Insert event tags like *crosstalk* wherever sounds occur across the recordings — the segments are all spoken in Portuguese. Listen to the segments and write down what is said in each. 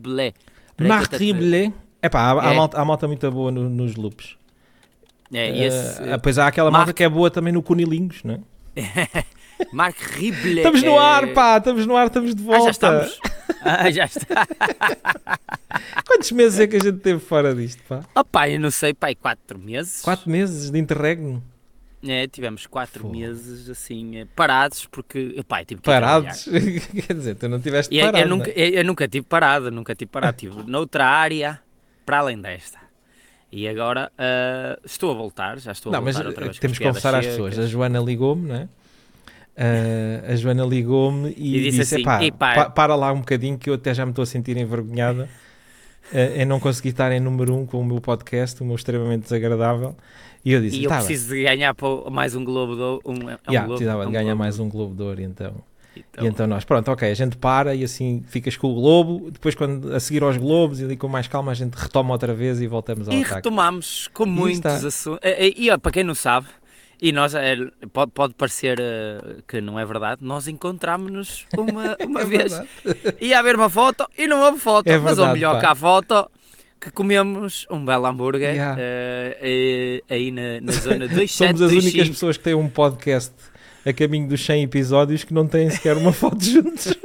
Riblé. Marc Riblé. Epá, há, há, É. malta, há malta muito boa no- nos loops. É, e esse, Ah, pois há aquela Marc- malta que é boa também no Cunilingus, não é? *laughs* Marc Riblé. Estamos no é- ar, pá! Estamos no ar, estamos de Ah, volta. já estamos. Ah, *laughs* já está. *laughs* Quantos meses é que a gente teve fora disto, pá? Opá, eu não sei, pai, quatro meses. Quatro meses de interregno. É, tivemos quatro meses assim eh, parados porque, eu tive que. Parados. *laughs* Quer dizer, tu não estiveste E eu, parado. eu nunca, é? eu, eu nunca tive parado, nunca tive parado. Estive noutra área para além desta. E agora ah, estou a voltar, já estou a Não, mas voltar outra eh, vez. com temos que confessar às pessoas. A Joana ligou-me, não é? Ah, a Joana ligou-me e, E disse disse: assim, pa- para lá um bocadinho que eu até já me estou a sentir envergonhada eh, em não conseguir estar em número um com o meu podcast, o meu extremamente desagradável. E eu disse: E eu tá bem." preciso de ganhar mais um Globo de Ouro. Um, um Yeah, Globo, precisava é de um ganhar Globo. mais um Globo de Ouro, então. Então, E então nós, pronto, ok, a gente para e assim ficas com o Globo, depois quando a seguir aos Globos e ali com mais calma a gente retoma outra vez e voltamos ao E ataque. retomamos com E muitos assuntos. E, e, ó, para quem não sabe, e nós, é, pode, pode parecer eh, que não é verdade, nós encontramos-nos uma, *laughs* uma É vez. verdade. Ia haver uma foto e não houve foto. É mas o verdade, melhor pá. que há foto que comemos um belo hambúrguer Yeah. eh, aí na, na zona *laughs* Somos as 2725. únicas pessoas que têm um podcast a caminho dos 100 episódios que não têm sequer uma foto juntos. *laughs*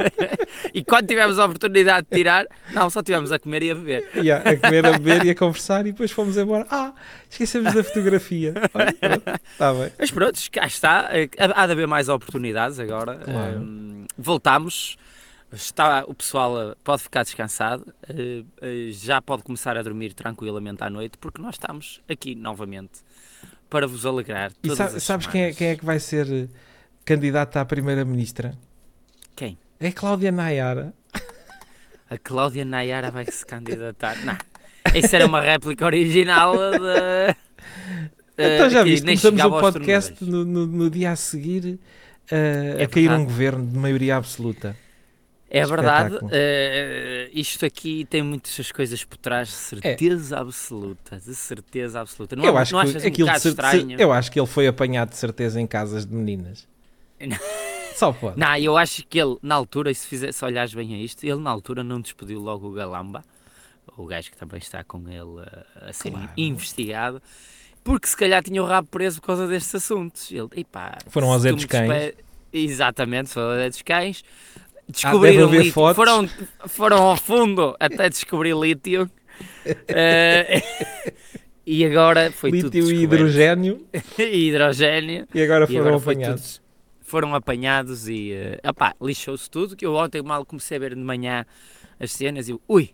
E quando tivemos a oportunidade de tirar, não, só tivemos a comer e a beber. Yeah, a comer, a beber e a conversar e depois fomos embora. Ah, esquecemos da fotografia. Está bem. Mas pronto, cá está. Eh, Há de haver mais oportunidades agora. Claro. Eh, voltamos. Está, o pessoal pode ficar descansado, eh, eh, já pode começar a dormir tranquilamente à noite, porque nós estamos aqui novamente para vos alegrar. E sabes quem é, quem é que vai ser eh, candidata à primeira-ministra? Quem? É Cláudia Nayara. A Cláudia Nayara vai se candidatar. Não, isso era uma réplica original de. *laughs* Então já viste, começamos o podcast no, no- no dia a seguir eh, É a cair um verdade. governo de maioria absoluta. É verdade, eh, isto aqui tem muitas coisas por trás, de certeza absoluta, de certeza absoluta. Não, eu, não acho que achas um aquilo cer- estranho? eu acho que ele foi apanhado de certeza em casas de meninas. Não. *laughs* Só pode. Não, eu acho que ele, na altura, e se, fizer, se olhares bem a isto, ele na altura não despediu logo o Galamba, o gajo que também está com ele eh, a ser Claro. investigado, porque se calhar tinha o rabo preso por causa destes assuntos. Ele, epá, Foram aos Zé dos Cães. Exatamente, foram aos dos Cães. Deve Descobriram haver lítio, fotos. foram, foram ao fundo até descobrir lítio. *laughs* Eh, *laughs* e agora foi tudo Lítio e hidrogênio *laughs* e hidrogênio. e agora E foram agora foi apanhados. tudo- foram apanhados e eh, opá, lixou-se tudo. Que eu ontem mal comecei a ver de manhã as cenas e eu, ui,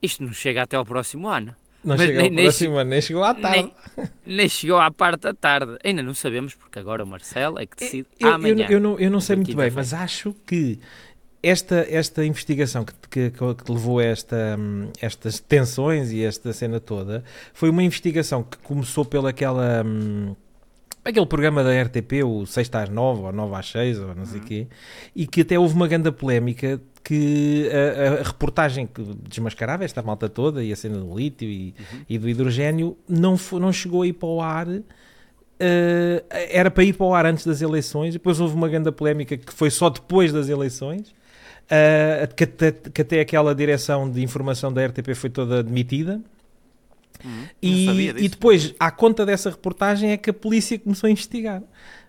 isto não chega até ao próximo ano. Não Mas chegou nem- ao nem próximo ano, nem chegou à tarde. Nem, nem chegou à parte da tarde. Ainda não sabemos, porque agora o Marcelo é que decide Eu, eu, amanhã. eu não, eu não sei muito bem, mas acho que esta, esta investigação que, que, que levou a esta, hum, estas tensões e esta cena toda foi uma investigação que começou pelaquela. hum, Aquele programa da RTP, o 6 às 9 ou 9 às 6 ou não sei o Uhum. quê, e que até houve uma grande polémica que a, a reportagem que desmascarava esta malta toda e a cena do lítio e, Uhum. e do hidrogênio não, fo- não chegou a ir para o ar Uh, era para ir para o ar antes das eleições, depois houve uma grande polémica que foi só depois das eleições, uh, que, até, que até aquela direção de informação da RTP foi toda demitida. Uhum. E, e depois, à conta dessa reportagem, é que a polícia começou a investigar.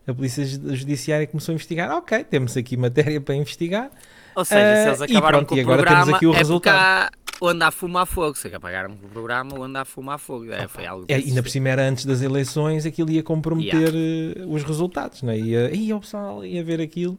A polícia Ju- judiciária começou a investigar. Ok, temos aqui matéria para investigar. Ou seja, se Eh, eles e acabaram pronto, com e o agora programa, temos aqui o é porque resultado. há o andar a fumar fogo. Se apagaram com o programa, o andar a fumar fogo. É, foi algo É, ainda por cima era antes das eleições, aquilo ia comprometer uh, os resultados. Não é? ia, ia o pessoal ia ver aquilo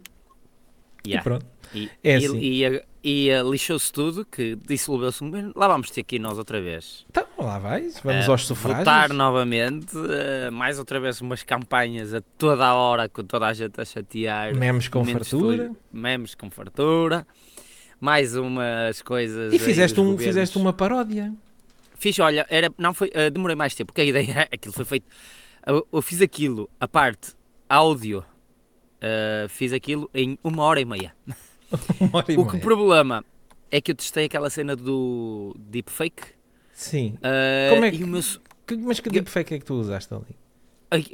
e Yeah. pronto. E, É e- assim. e- e, eh, lixou-se tudo, que dissolveu-se um governo. Lá vamos ter aqui nós outra vez. Então, lá vais, vamos Eh, aos sufrágios. Votar novamente, eh, mais outra vez umas campanhas a toda a hora, com toda a gente a chatear. Memes com fartura. Memes com fartura. Mais umas coisas. E fizeste, um, governos. fizeste uma paródia. Fiz, olha, era, não foi, eh, demorei mais tempo, porque a ideia era, *laughs* aquilo foi feito, eu, eu fiz aquilo, a parte áudio, fiz aquilo em uma hora e meia. O que problema é que eu testei aquela cena do deepfake, Sim. eh, Como é e o meu, Que- mas que Eu- deepfake é que tu usaste ali?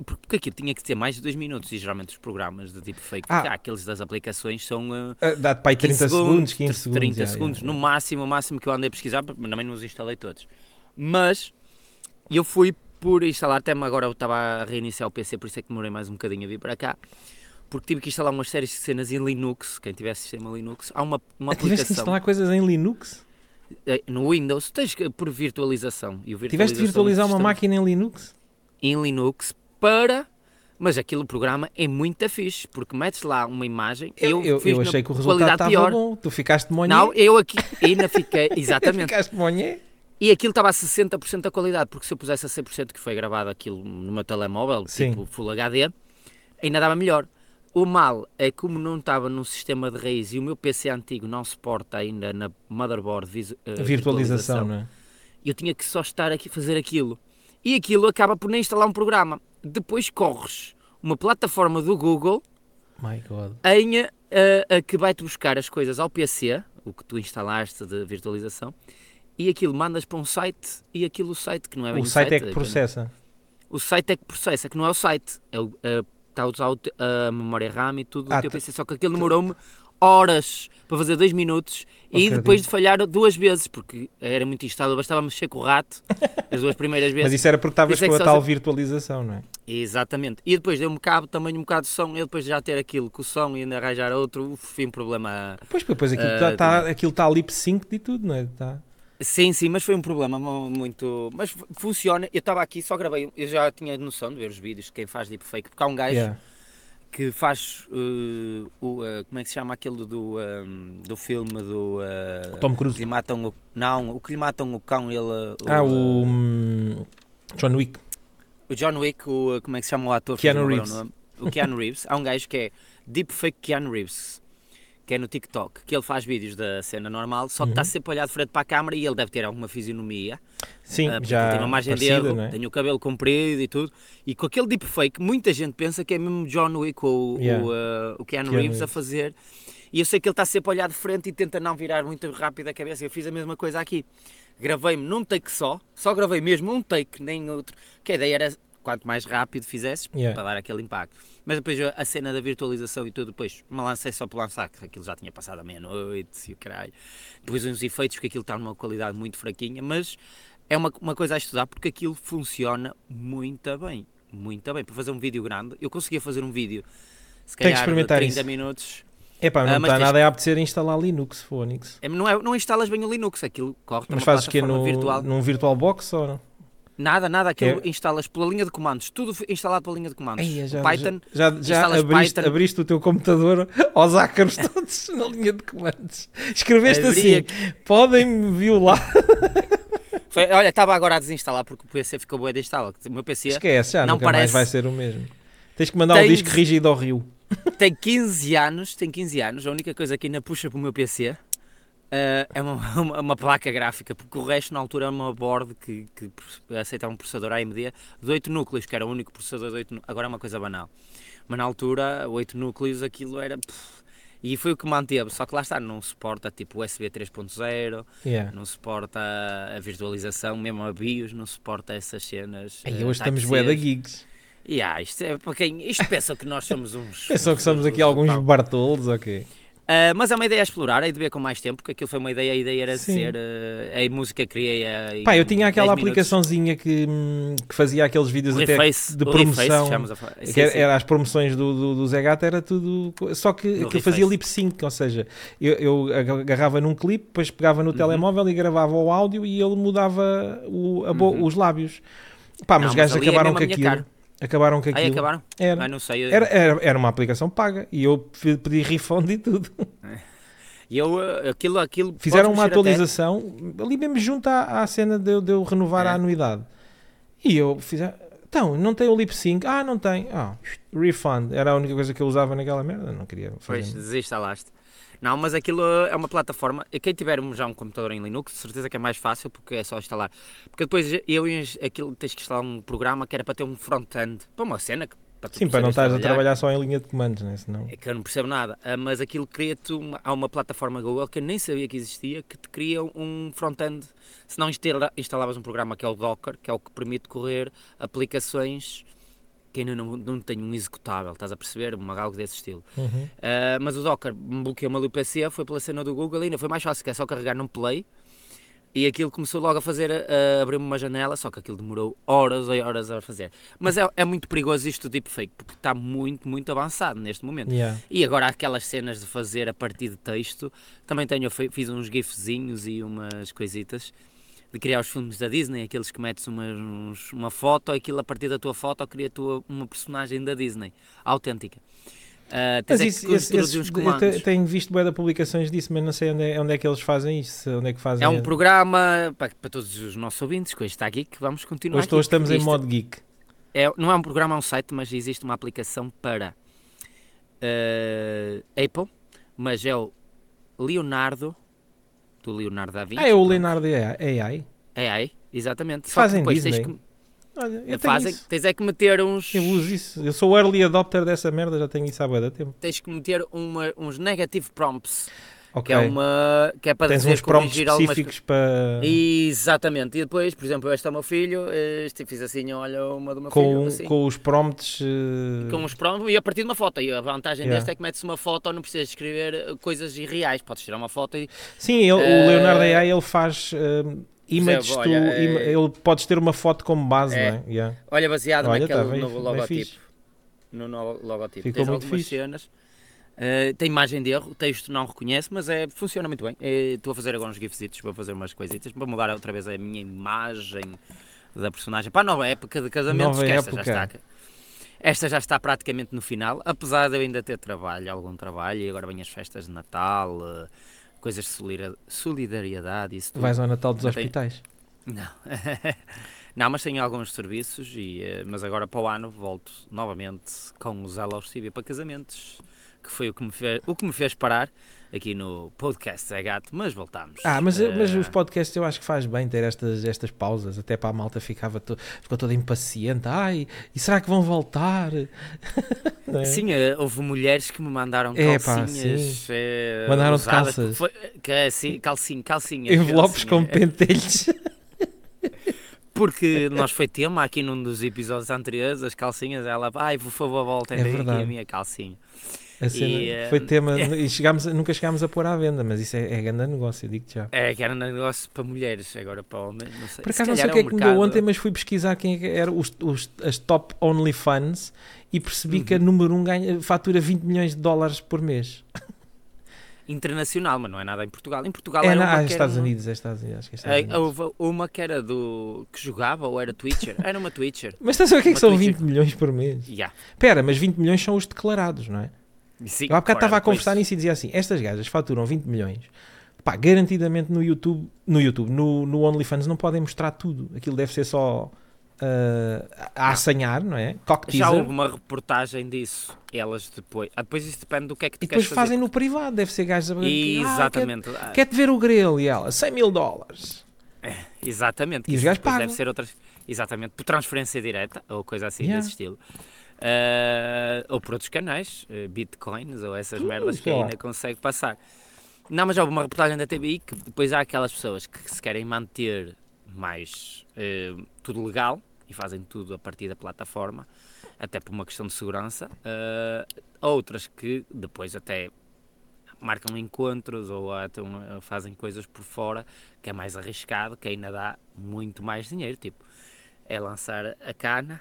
Porque aquilo tinha que ter mais de 2 minutos e geralmente os programas de tipo fake, Ah. ah. aqueles das aplicações são uh, Ah, Dá-te para aí 30 segundos, 15 segundos. 30 já, segundos, no máximo, o máximo que eu andei a pesquisar, mas também não os instalei todos. Mas eu fui por instalar, até agora eu estava a reiniciar o PC, por isso é que demorei mais um bocadinho a vir para cá, porque tive que instalar umas séries de cenas em Linux, quem tiver sistema Linux, há uma, uma Ah, Tiveste que aplicação instalar coisas em Linux? eh, no Windows, tens que, por virtualização. E o Tiveste de virtualização virtualizar uma máquina em Linux? Em Linux para... Mas aquele programa é muito fixe, porque metes lá uma imagem, Eu, eu, eu achei que o resultado estava pior. bom. Tu ficaste de monhé? Não, eu aqui ainda fiquei, *laughs* *laughs* exatamente. Ficaste monhé? E aquilo estava a 60% da qualidade, porque se eu pusesse a 100% que foi gravado aquilo no meu telemóvel, Sim. tipo Full HD, ainda dava melhor. O mal é como não estava num sistema de raiz e o meu PC antigo não suporta ainda na motherboard eh, A virtualização, não é? eu tinha que só estar aqui a fazer aquilo. E aquilo acaba por nem instalar um programa. Depois corres uma plataforma do Google My God. em eh, a que vai-te buscar as coisas ao PC, o que tu instalaste de virtualização, e aquilo mandas para um site e aquilo o site que não é bem O site é que aquilo- processa. O site é que processa, que não é o site. É o- é- Está a usar a memória RAM e tudo Ah, teu tu- PC, só que aquilo demorou-me horas para fazer dois minutos e depois de falhar duas vezes, porque era muito instável, bastava mexer com o rato as duas primeiras *laughs* vezes. Mas isso era porque estavas é com a tal virtualização, não é? Exatamente. E depois deu-me cabo também um bocado de som, e depois de já ter aquilo com o som e ainda arranjar outro, fui um problema. Pois, depois aquilo está tá, aquilo tá lip sync e tudo, não é? Tá. Sim, sim, mas foi um problema mu- muito. Mas fu- funciona. Eu estava aqui, só gravei. Eu já tinha noção de ver os vídeos de quem faz deepfake, porque há um gajo Yeah. que faz. uh, o, uh, como é que se chama aquele do, um, do filme do. uh, Tom Cruise. que lhe matam o, não, o que lhe matam o cão, ele. uh, Ah, o hum, John Wick. o John Wick, o, como é que se chama o ator? Keanu Reeves. o. O Keanu Reeves. Há um gajo que é Deepfake Keanu Reeves, que é no TikTok, que ele faz vídeos da cena normal, só que Uhum. está sempre olhado de frente para a câmara e ele deve ter alguma fisionomia. Sim, porque já tem uma margem de parecida, erro, não é? tem o cabelo comprido e tudo. E com aquele deepfake, muita gente pensa que é mesmo John Wick ou Yeah. o, ah, o Keanu, Keanu Reeves a Reeves. fazer. E eu sei que ele está sempre olhado de frente e tenta não virar muito rápido a cabeça. Eu fiz a mesma coisa aqui. Gravei-me num take só, só gravei mesmo um take, nem outro. Que a ideia era quanto mais rápido fizesses, Yeah. para dar aquele impacto. Mas depois a- cena da virtualização e tudo, depois me lancei só por lançar, que aquilo já tinha passado a meia-noite e o caralho. Depois uns efeitos, que aquilo está numa qualidade muito fraquinha, mas é uma, uma coisa a estudar porque aquilo funciona muito bem. Muito bem. Para fazer um vídeo grande, eu conseguia fazer um vídeo, se Tem que calhar, de experimentar 30 isso. minutos. Epá, não Ah, está tens- nada a apetecer instalar Linux, Phoenix. É, Não, é, não instalas bem o Linux, aquilo corre para Mas fazes que no, virtual. num VirtualBox ou não? Nada, nada, aquilo É. instalas pela linha de comandos, tudo instalado pela linha de comandos. Já, Python, já, já, já abriste, Python. abriste o teu computador aos ácaros *laughs* todos na linha de comandos. Escreveste Abri assim: podem-me violar. *laughs* Foi- olha, estava agora a desinstalar porque o PC ficou boa de instalar. O meu PC Esquece, já Não nunca mais parece. vai ser o mesmo. Tens que mandar o Tem- disco rígido ao rio. *laughs* tem 15 anos, tem 15 anos, a única coisa que ainda puxa para o meu PC eh, é uma, *laughs* uma, uma placa gráfica, porque o resto na altura é uma board que, que aceitava um processador AMD de 8 núcleos, que era o único processador de 8 núcleos, agora é uma coisa banal. Mas na altura, 8 núcleos, aquilo era... pff, e foi o que manteve, só que lá está, não suporta tipo USB 3.0, Yeah. não suporta a virtualização, mesmo a BIOS, não suporta essas cenas. Ei, eh, hoje estamos bué da gigs. E ah, isto é para quem. Isto pensa que nós somos uns. *laughs* Pensam que somos aqui alguns Bartolos, ok. Ah, mas é uma ideia a explorar, hei de ver com mais tempo, porque aquilo foi uma ideia, a ideia era de Sim. ser. ah, a música criei. em Pá, eu tinha aquela 10 minutos. aplicaçãozinha que, hum, que fazia aqueles vídeos até Reface, de Reface, promoção. a sim, que era, sim. as promoções do, do, do Zé Gato, era tudo. Só que aquilo fazia Reface. lip sync, ou seja, eu, eu agarrava num clipe, depois pegava no Uhum. telemóvel e gravava o áudio e ele mudava o, bo- Uhum. os lábios. Pá, mas os gajos é acabaram com aquilo. Acabaram com Aí aquilo. acabaram? Era. Ah, não sei. eu- Era, era, era uma aplicação paga e eu pe- pedi refund e tudo. E eu, ah, aquilo, aquilo. Fizeram uma atualização ali mesmo junto à, à cena de, eu- de eu renovar É. a anuidade. E eu fiz. Então, não tem o lip sync? Ah, não tem. Ah, refund. Era a única coisa que eu usava naquela merda. Não queria Pois, fazer. desinstalaste. Não, mas aquilo é uma plataforma. e Quem tiver já um computador em Linux, de certeza que é mais fácil porque é só instalar. Porque depois eu e aquilo tens que instalar um programa que era para ter um front-end, para uma cena que para Sim, para não estás a trabalhar só em linha de comandos, né? Senão... É que eu não percebo nada, ah, mas aquilo cria-te uma, há uma plataforma Google que eu nem sabia que existia que te cria um front-end. Se não instala- instalavas um programa que é o Docker, que é o que permite correr aplicações que ainda não, não tem um executável, estás a perceber? Uma, algo desse estilo. Uhum. Uh, mas o Docker bloqueou-me ali o PC, foi pela cena do Google, ainda foi mais fácil, que é só carregar num play e aquilo começou logo a fazer, a abrir-me uma janela, só que aquilo demorou horas e horas a fazer. Mas é, é muito perigoso isto do deepfake, porque está muito, muito avançado neste momento. Yeah. E agora aquelas cenas de fazer a partir de texto, também tenho, fiz uns gifzinhos e umas coisitas de criar os filmes da Disney, aqueles que metes uma, uns- uma foto, aquilo a partir da tua foto cria tua, uma personagem da Disney, autêntica. Tens Mas é isso, esse- uns eu tenho visto bué de publicações disso, mas não sei onde é, onde é que eles fazem isso. Onde é que fazem É um programa para, para todos os nossos ouvintes, que hoje está que vamos continuar Hoje, aqui, hoje estamos em modo geek. É, não é um programa, é um site, mas existe uma aplicação para eh, Apple, mas é o Leonardo, do Leonardo da Vinci. Ah, é o. Leonardo AI. AI, exatamente. Só Fazem que depois tens Disney? Olha, eu que, fazem, isso. tens é que meter uns... Eu uso isso. Eu sou o early adopter dessa merda, já tenho isso há de tempo. Tens que meter uma- uns negative prompts, Ok. que é uma... que é para Tens dizer, uns prompts corrigir algumas específicos para... Exatamente, e depois, por exemplo, este é o meu filho, este fiz assim, olha uma do meu Com, filho, assim. com os prompts... eh, com os prompts e a partir de uma foto. E a vantagem Yeah. deste é que metes uma foto, não precisas escrever coisas irreais. Podes tirar uma foto e. Sim, ele- o Eh, Leonardo AI ele faz eh, images, tu- olha, ima- eh, ele podes ter uma foto como base, é. não é? Yeah. Olha, baseado Olha, naquele tá bem- novo logotipo. No novo logotipo. Ficou Tens muito algumas fixe. cenas. Eh, tem imagem de erro, o texto não reconhece, mas é, funciona muito bem. Eh, Estou a fazer agora uns gifzitos, vou fazer umas coisitas, para mudar outra vez a minha imagem da personagem para a nova época de casamentos, Nova que esta época. já está. Esta já está praticamente no final, apesar de eu ainda ter trabalho, algum trabalho, e agora vêm as festas de Natal, eh, coisas de solida- solidariedade, isso tudo. Vais ao Natal dos Não hospitais. Não. *laughs* não, mas tenho alguns serviços, e, mas agora para o ano volto novamente com o Zelo Austíbia para casamentos, que foi o que, me fez, o que me fez parar aqui no podcast Zé Gato, mas voltamos. Ah, mas, mas Eh, os podcasts eu acho que faz bem ter estas, estas pausas, até para a malta ficava to, ficou toda impaciente. Ai, e será que vão voltar? *laughs* É? Sim, eh, houve mulheres que me mandaram É, pá, calcinhas. eh, Mandaram-te usadas, calças. Foi, que, é assim, calcinha, calcinhas. Envelopes com calcinha. pentelhos. *laughs* Porque nós foi tema aqui num dos episódios anteriores, as calcinhas, ela, ai, por favor, voltem É aqui a minha calcinha. A cena E, eh, foi tema, *laughs* e chegámos, nunca chegámos a pôr à venda, mas isso é, é grande negócio, digo já. É, que era um negócio para mulheres, agora para homens, não sei. Por acaso não sei o que é um que me deu ontem, mas fui pesquisar quem é eram os, os- as top OnlyFans e percebi Uhum. que a número 1 um ganha, fatura 20 milhões de dólares por mês. Internacional, mas não é nada em Portugal. Em Portugal É era na, uma ah, era Estados uma- Unidos, é Estados Unidos, acho que é Estados É, Unidos. houve uma que era do. que jogava ou era Twitcher? Era uma Twitcher. *laughs* Mas estás a ver o que é que são Twitcher. 20 milhões por mês? Yeah. Espera, mas 20 milhões são os declarados, não é? Sim, Eu há bocado estava a conversar nisso e dizia assim: estas gajas faturam 20 milhões. Pá, garantidamente no YouTube, no YouTube, no, no OnlyFans não podem mostrar tudo. Aquilo deve ser só ah, a assanhar, não é? Cock Já houve uma reportagem disso. Elas depois. Ah, depois isso depende do que é que tu E depois fazem fazer. no privado, deve ser gajos a ah, Exatamente. quer- Quer-te ver o grelo e ela, 100 mil dólares. Exatamente. E os gajos pagam. Deve ser outras. Exatamente. Por transferência direta ou coisa assim Yeah. desse estilo. Ah, ou por outros canais, eh, bitcoins ou essas merdas que ainda consegue passar. Não, mas há uma reportagem da TBI que depois há aquelas pessoas que se querem manter mais eh, tudo legal e fazem tudo a partir da plataforma, até por uma questão de segurança. outras que depois até marcam encontros ou até fazem coisas por fora que é mais arriscado, que ainda dá muito mais dinheiro. Tipo, é lançar a cana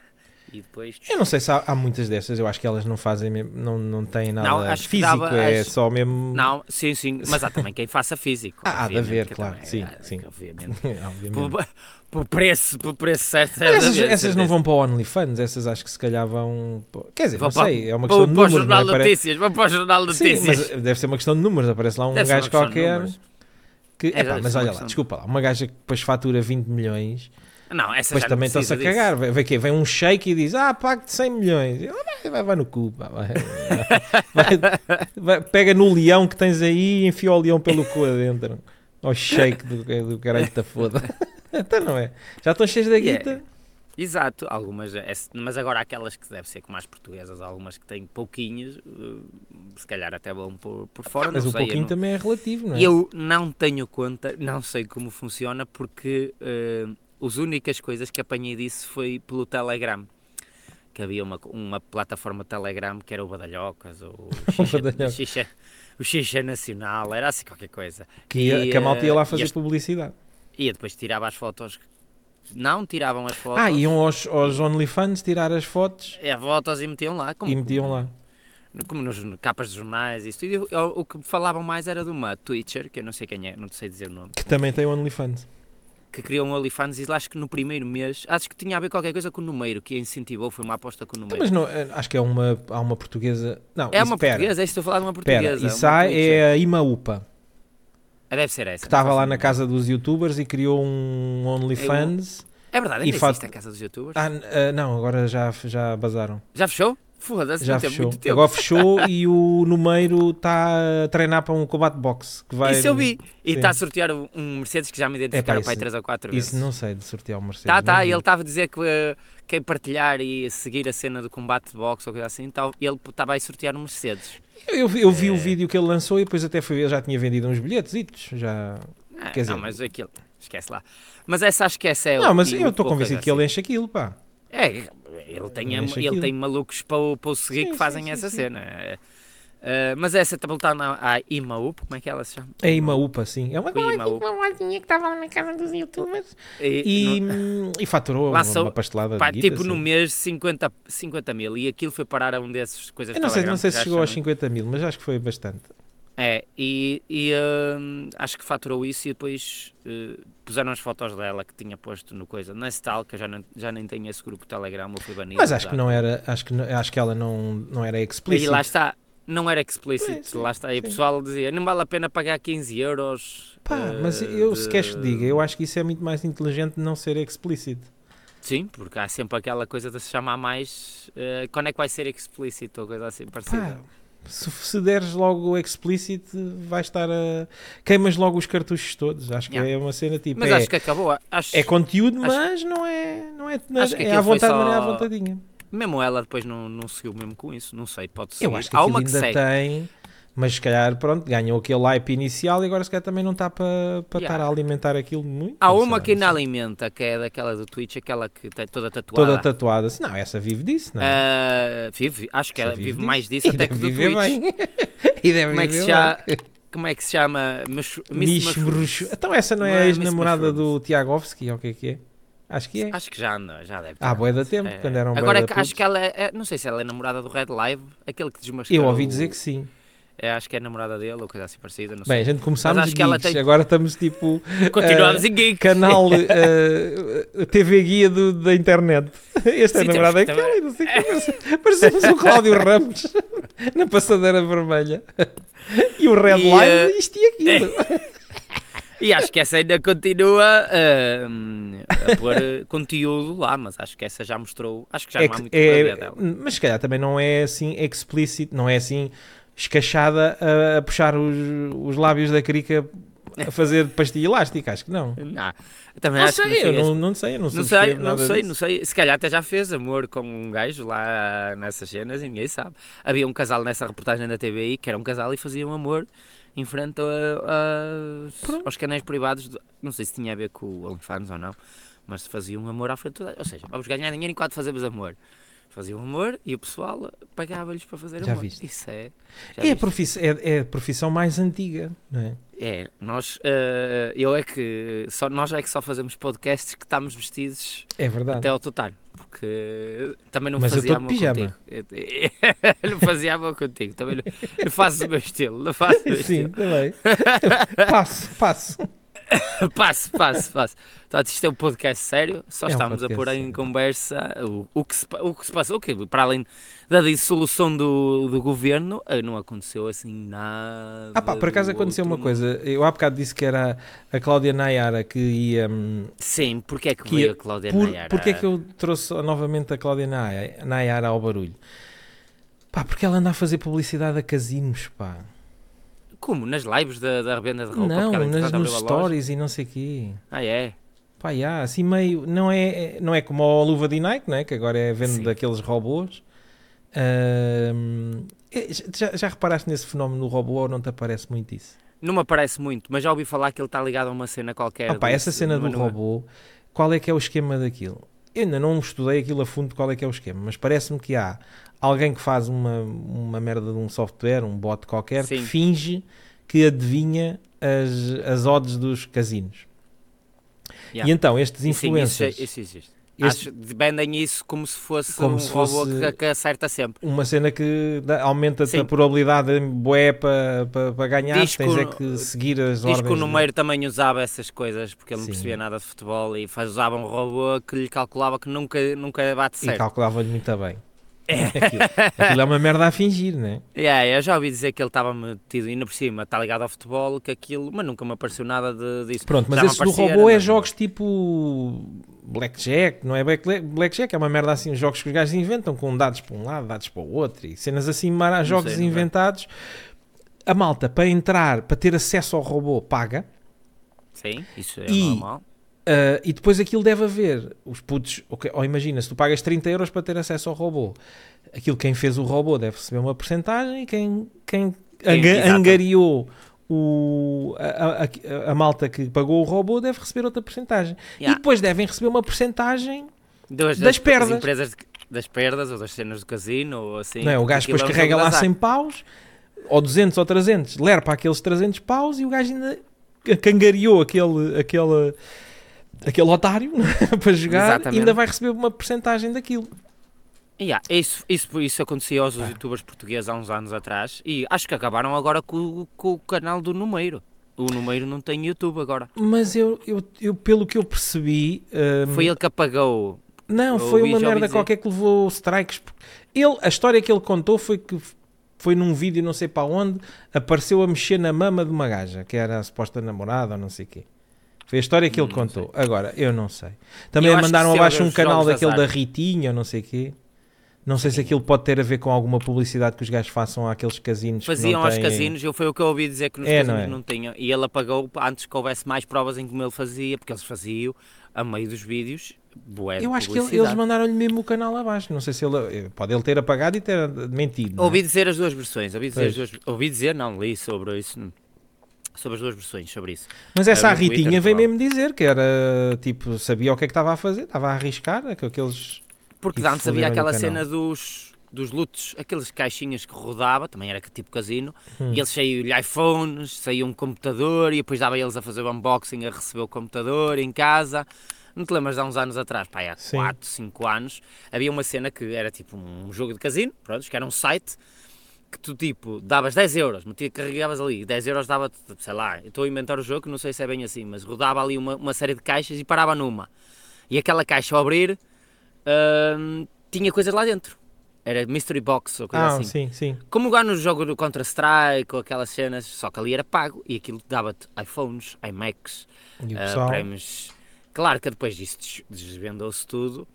e depois. Eu não sei se há, há muitas dessas, eu acho que elas não fazem mesmo, não, não têm nada Não, acho que físico, dava- é acho- só mesmo. Não, sim, sim, mas há também quem faça físico. *laughs* Ah, há de haver, claro, também- sim, ah, sim. Obviamente. *laughs* Obviamente. Por, preço, por preço certo. Mas essas, deve essas não vão para o OnlyFans, essas acho que se calhar vão. Quer dizer, Vão não para- sei, é uma questão de para o números. Jornal de é? Notícias, vou para o Jornal de Sim, Notícias. mas deve ser uma questão de números. Aparece lá um Deve gajo qualquer números. que. É, epá, mas uma olha lá, desculpa lá, uma gaja que depois fatura 20 milhões, Não, essa não também estão-se a cagar. Vem, vem, vem um shake e diz: Ah, pago-te 100 milhões. E ela vai, vai, vai no cu, pá, *laughs* vai, pega no leão que tens aí e enfia o leão pelo cu adentro. Ao shake do, do caralho da foda. *laughs* então não é? Já estão cheios da Yeah. guita. Exato, algumas, é- mas agora aquelas que deve ser como as portuguesas, algumas que têm pouquinhos, eh, se calhar até vão por, por fora, Mas o sei. eu pouquinho não- também é relativo, não é? Eu não tenho conta, não sei como funciona, porque eh, as únicas coisas que apanhei disso foi pelo Telegram. que havia uma, uma plataforma Telegram que era o Badalhocas, ou O *laughs* o Xixa, o Xixa, o Xixa Nacional, era assim qualquer coisa. Que, ia- E, que a malta ia lá eh, fazer e publicidade. E depois tirava as fotos. Não, tiravam as fotos. Ah, iam aos, aos OnlyFans tirar as fotos É, fotos e metiam lá. Como, e metiam lá. Como nos capas de jornais isso. E eu- o que falavam mais era de uma Twitcher, que eu não sei quem é, não sei dizer o nome, Que também tem OnlyFans. Que criou um OnlyFans e acho que no primeiro mês, acho que tinha a ver qualquer coisa com o número, que a incentivou, foi uma aposta com o Então, número. mas não, eh, acho que é uma, há uma portuguesa. Não, é uma pera, portuguesa, é isso que estou a falar de uma Pera, portuguesa. isso uma é a Imaúpa, Ah, deve ser essa. que estava lá na casa dos youtubers e criou um OnlyFans. É verdade, e ainda fa- existe a casa dos youtubers. Ah, ah, não, agora já, já bazaram. Já fechou? Foda-se, Já não tem fechou. muito tempo. Agora fechou e o número está a treinar para um combate de boxe. Que vai... Isso eu vi. E está a sortear um um Mercedes que já me identificaram Epá, para aí isso- 3 ou 4 vezes. Isso não sei de sortear o Mercedes. Tá, não tá, ele estava a dizer que eh, quem partilhar e seguir a cena do combate de boxe ou coisa assim, tal, ele estava aí sortear um Mercedes. Eu, vi- eu vi o É. vídeo que ele lançou e depois até fui ver, já tinha vendido uns bilhetes. Já... Ah, Quer não, dizer- mas aquilo, esquece lá. Mas essa acho que essa é o- Não, mas eu estou convencido que assim. ele enche aquilo, pá. É, ele tem, Ele aquilo. tem malucos para, o- para o seguir Sim, que fazem sim, essa sim. cena. Eh, mas essa está voltando à à Imaup, como é que ela se chama? É Imaúpa, sim. É uma, Com a Imaup. Uma moedinha que estava lá na casa dos youtubers. E, E, no- e faturou Lá uma, pastelada pá, guita, tipo no sim. mês 50, 50 mil e aquilo foi parar a um desses coisas Eu não sei, não sei se chegou aos chamam. 50 mil, mas acho que foi bastante. É, e, e, hum, acho que faturou isso e depois eh, puseram as fotos dela que tinha posto no coisa. Nesse tal, que eu já, não, já nem tenho esse grupo Telegram, eu fui banido. Mas acho já. que não era, acho que, acho que ela não, não era E explícita. lá está, não era explícito, Sim, sim, lá está. E o pessoal dizia, não vale a pena pagar 15 euros. Pá, eh, mas eu, se de- queres que diga, eu acho que isso é muito mais inteligente de não ser explícito. Sim, porque há sempre aquela coisa de se chamar mais. eh, quando é que vai ser explícito ou coisa assim parecida? Pá, se, se deres logo explícito, vais estar a. queimas logo os cartuchos todos. Acho que Yeah. é uma cena tipo. mas é, acho que acabou. Acho, é conteúdo, acho- mas não é. Não é, é aquilo à vontade, mas não é à só- vontadinha. Mesmo ela depois não, não seguiu mesmo com isso, não sei, pode ser. Eu acho que Há uma que ainda segue. tem, mas se calhar, pronto, ganhou aquele hype inicial e agora se calhar também não está para para Yeah. estar a alimentar aquilo muito. Há uma que ainda alimenta, que é daquela do Twitch, aquela que tem toda tatuada. Toda tatuada. Não, essa vive disso, não é? Ah, vive, acho que Essa ela vive, disso. mais disso E até que do Twitch. bem. *laughs* e deve Como é que se bem. Como é que se chama? Miss. Bruxo. Então essa não é a é Miss ex-namorada do Tiagovski, ou o que é que é? Acho que é. Acho que já anda, já deve ter. Há bué da tempo, É. quando eram bué Agora acho que ela é, é- não sei se ela é namorada do Red Live, aquele que desmascarou. Eu ouvi dizer que sim. É, acho que é namorada dele ou coisa assim parecida, não Bem, a sei. gente começámos que ela geeks, tem- agora estamos tipo *laughs* Continuamos eh, em geek. canal *laughs* eh, TV guia do- da internet. *laughs* Este é Sim, namorado é temos- aquele, e não sei o Parecemos o Cláudio Ramos na passadeira vermelha. E o Red E, Live, eh, isto e aquilo. E acho que essa ainda continua ah, a pôr conteúdo lá, mas acho que essa já mostrou. Acho que já É não há muito é, dela. mas se calhar também não é assim explícito, não é assim escachada a, a puxar os, os lábios da crica a fazer pastilha elástica, acho que não. Não, também Não acho que sei, eu chega a não, não sei, eu não, Não sei, não nada sei, disso. não sei. Se calhar até já fez amor com um gajo lá nessas cenas e ninguém sabe. Havia um casal nessa reportagem da TVI que era um casal e faziam amor em frente a- a- aos canais privados. de- não sei se tinha a ver com o OnlyFans ou não, mas faziam amor à frente de toda. Ou seja, vamos ganhar dinheiro enquanto fazemos amor. Faziam amor e o pessoal pagava-lhes para fazer Já amor. viste. Isso é. É a, viste. profiss- é- é a profissão mais antiga, não é? É, nós, eh, eu é que, só, nós é que só fazemos podcasts que estamos vestidos É verdade. até ao total, porque também não Mas eu fazia amor contigo. *laughs* não fazia amor contigo, também não, não fazes o meu estilo, não fazes o meu *laughs* Sim, estilo. também. passo, passo. *laughs* Passo, passo, passo. Portanto, isto é um podcast sério, só É um estamos a pôr em conversa o, o, que se, o que se passou, que para além da dissolução do, do governo, eh, não aconteceu assim nada. Ah pá, por acaso aconteceu uma coisa. Eu há bocado disse que era a Cláudia Nayara que ia. hum, Sim, porque é que, Que veio ia- a Cláudia Por, Nayara? Porquê é que eu trouxe novamente a Cláudia Naya- Nayara ao barulho? Pá, porque ela anda a fazer publicidade a casinos, pá. Como? Nas lives da, da revenda de roupa? não, nas, nos stories e não sei o quê. Ah, é? Pá, já, assim meio. Não é, não é como a luva de Nike, não é? Que agora é vendo Sim. daqueles robôs. É, já, já reparaste nesse fenómeno do robô ou não te aparece muito isso? Não me aparece muito, mas já ouvi falar que ele está ligado a uma cena qualquer. Ah, pá, do- essa cena do é- robô, qual é que é o esquema daquilo? Eu ainda não estudei aquilo a fundo qual é que é o esquema, mas parece-me que há alguém que faz uma, uma merda de um software, um bot qualquer, que Sim. finge que adivinha as, as odds dos casinos. Yeah. E então estes Sim, isso, influencers, isso existe. Este- Acho, vendem isso como se fosse Como um se robô fosse- que, que acerta sempre. uma cena que aumenta-te a probabilidade de bué para pa, pa ganhar, Diz tens é que seguir as Diz ordens. que o de- número também usava essas coisas porque ele não Sim. percebia nada de futebol e faz, usava um robô que lhe calculava que nunca, nunca bate E certo. calculava-lhe muito bem. Aquilo, aquilo é uma merda a fingir, né? Yeah, eu já ouvi dizer que ele estava metido ainda por cima, está ligado ao futebol, que aquilo, mas nunca me apareceu nada de, disso. Pronto, mas esse do robô é jogos tipo Blackjack, não é Black- Blackjack, é uma merda assim, jogos que os gajos inventam com dados para um lado, dados para o outro e cenas assim, mara- jogos sei, inventados. A malta, para entrar, para ter acesso ao robô, paga. Sim, isso é E- normal. Uh, e depois aquilo deve haver os putos, ok, ou imagina, se tu pagas 30 euros para ter acesso ao robô, aquilo quem fez o robô deve receber uma porcentagem e quem, quem angariou o, a, a- a malta que pagou o robô deve receber outra porcentagem. E Yeah. depois devem receber uma porcentagem, Das, das perdas. empresas de- das perdas ou das cenas do casino ou assim. não é? O gajo depois é carrega lá azar. 100 paus, ou 200 ou 300, lerpa aqueles 300 paus e o gajo ainda cangariou aquele, aquele, aquele otário *laughs* para jogar Exatamente. ainda vai receber uma porcentagem daquilo. Yeah, isso, isso, isso acontecia aos youtubers portugueses há uns anos atrás e acho que acabaram agora com, com o canal do Numeiro. O Numeiro não tem YouTube agora. Mas eu, eu, eu pelo que eu percebi, hum, Foi ele que apagou. não, foi uma merda qualquer que levou strikes. Ele, a história que ele contou foi que foi num vídeo, não sei para onde, apareceu a mexer na mama de uma gaja, que era a suposta namorada ou não sei o quê. Foi a história que ele Hum, não contou. Agora, eu não sei. Também mandaram abaixo houver um canal daquele azar. da Ritinha ou não sei o quê. Não sei se aquilo pode ter a ver com alguma publicidade que os gajos façam àqueles casinos Faziam não aos têm... casinos, eu foi o que eu ouvi dizer que nos É, não casinos é? não, tinham. E ele apagou antes que houvesse mais provas em como ele fazia, porque eles faziam a meio dos vídeos. De Eu acho que ele- eles mandaram-lhe mesmo o canal abaixo. Não sei se ele. Pode ele ter apagado e ter mentido. não é? Ouvi dizer as duas versões, ouvi dizer, duas, ouvi dizer, não, li sobre isso, sobre as duas versões, sobre isso. Mas essa Ah, a no Twitter, Ritinha veio claro. mesmo dizer que era tipo, sabia o que é que estava a fazer, estava a arriscar, com aqueles. Porque antes havia aquela cena dos, dos lutos, aqueles caixinhas que rodava, também era tipo casino, Hum. e eles saíam-lhe iPhones, saía um computador, e depois dava eles a fazer o unboxing, a receber o computador em casa. Não te lembras de há uns anos atrás, pá, há Sim. 4, 5 anos, havia uma cena que era tipo um jogo de casino, pronto, que era um site, que tu tipo, davas 10 euros, metia, carregavas ali, 10 euros dava, sei lá, estou a inventar o jogo, não sei se é bem assim, mas rodava ali uma, uma série de caixas e parava numa. E aquela caixa ao abrir, hum, tinha coisas lá dentro. Era Mystery Box ou coisa Ah, assim. sim, sim. Como jogar no jogo do Counter-Strike ou aquelas cenas, só que ali era pago e aquilo dava-te iPhones, iMacs, pessoal. prémios. Claro que depois disso des- desvendou-se tudo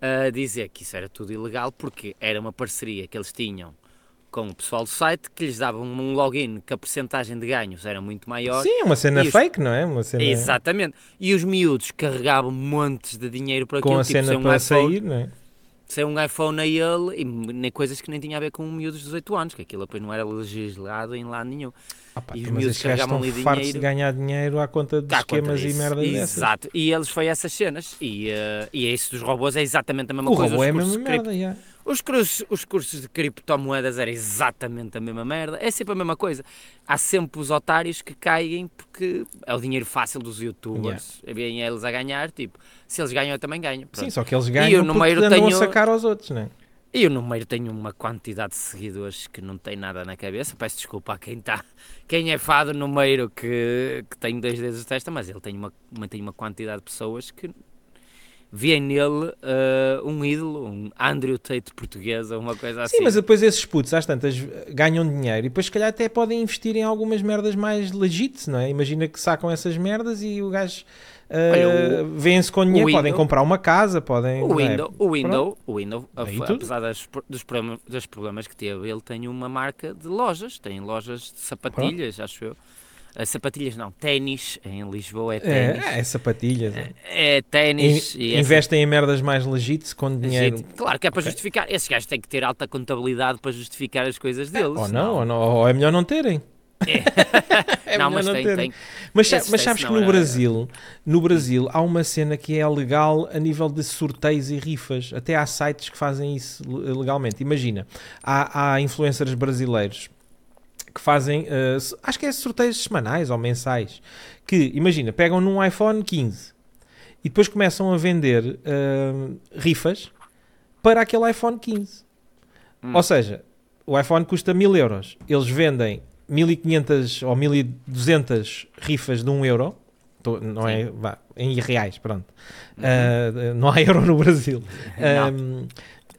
a dizer que isso era tudo ilegal porque era uma parceria que eles tinham com o pessoal do site que lhes davam um login que a porcentagem de ganhos era muito maior. Sim, é uma cena E os- fake, não é? Uma cena Exatamente. E os miúdos carregavam montes de dinheiro para com aquilo, a tipo, cena sem um para iPhone, sair, não é? sem um iPhone a ele e nem coisas que nem tinha a ver com miúdos de 18 anos, que aquilo depois não era legislado em lado nenhum. Ah, pá, E os miúdos carregavam ali fartos de dinheiro. ganhar dinheiro à conta de conta esquemas e disso. merdas dessas. Exato. E eles foi essas cenas. E, eh, e isso dos robôs é exatamente a mesma O coisa. robô os é a mesma merda, já. Os cursos, os cursos de criptomoedas era exatamente a mesma merda. É sempre a mesma coisa. Há sempre os otários que caem porque é o dinheiro fácil dos youtubers. Vêm eles a ganhar, tipo, se eles ganham eu também ganho. Sim, Pronto. só que eles eu ganham no porque meio andam tenho- a sacar aos outros, não é? E o número tem uma quantidade de seguidores que não tem nada na cabeça. Peço desculpa a quem está. Quem é fado no número que, que tem dois dedos de testa, mas ele tem uma- tem uma quantidade de pessoas que vêem nele eh, um ídolo, um Andrew Tate português ou uma coisa assim. Sim, mas depois esses putos, às tantas, ganham dinheiro e depois, se calhar, até podem investir em algumas merdas mais legit, não é? Imagina que sacam essas merdas e o gajo uh, vêem-se com dinheiro, podem Windows- comprar uma casa, podem. O não é? Windows, o Windows, o Windows tudo. apesar das, dos, problemas, dos problemas que teve, ele tem uma marca de lojas, tem lojas de sapatilhas, acho eu. Eh, sapatilhas não, ténis, em Lisboa é ténis. É, é sapatilhas. É, ténis e essa- investem em merdas mais legit com dinheiro. Claro que é para Ok. justificar. Esses gajos têm que ter alta contabilidade para justificar as coisas deles. Ou não, ou não, ou é melhor não terem. É *laughs* *laughs* não, melhor mas tem, ter. tem. Mas, mas sabes que não no era- Brasil, no Brasil há uma cena que é legal a nível de sorteios e rifas. Até há sites que fazem isso le- legalmente. Imagina, há, há influencers brasileiros que fazem, s- acho que é sorteios semanais ou mensais, que, imagina, pegam num iPhone 15 e depois começam a vender eh, rifas para aquele iPhone 15. Hum. Ou seja, o iPhone custa 1000 euros. Eles vendem 1500 ou 1200 rifas de 1 euro. Tô- Não é, vá, em reais, pronto. Ah, não há *laughs* euro no Brasil. Não.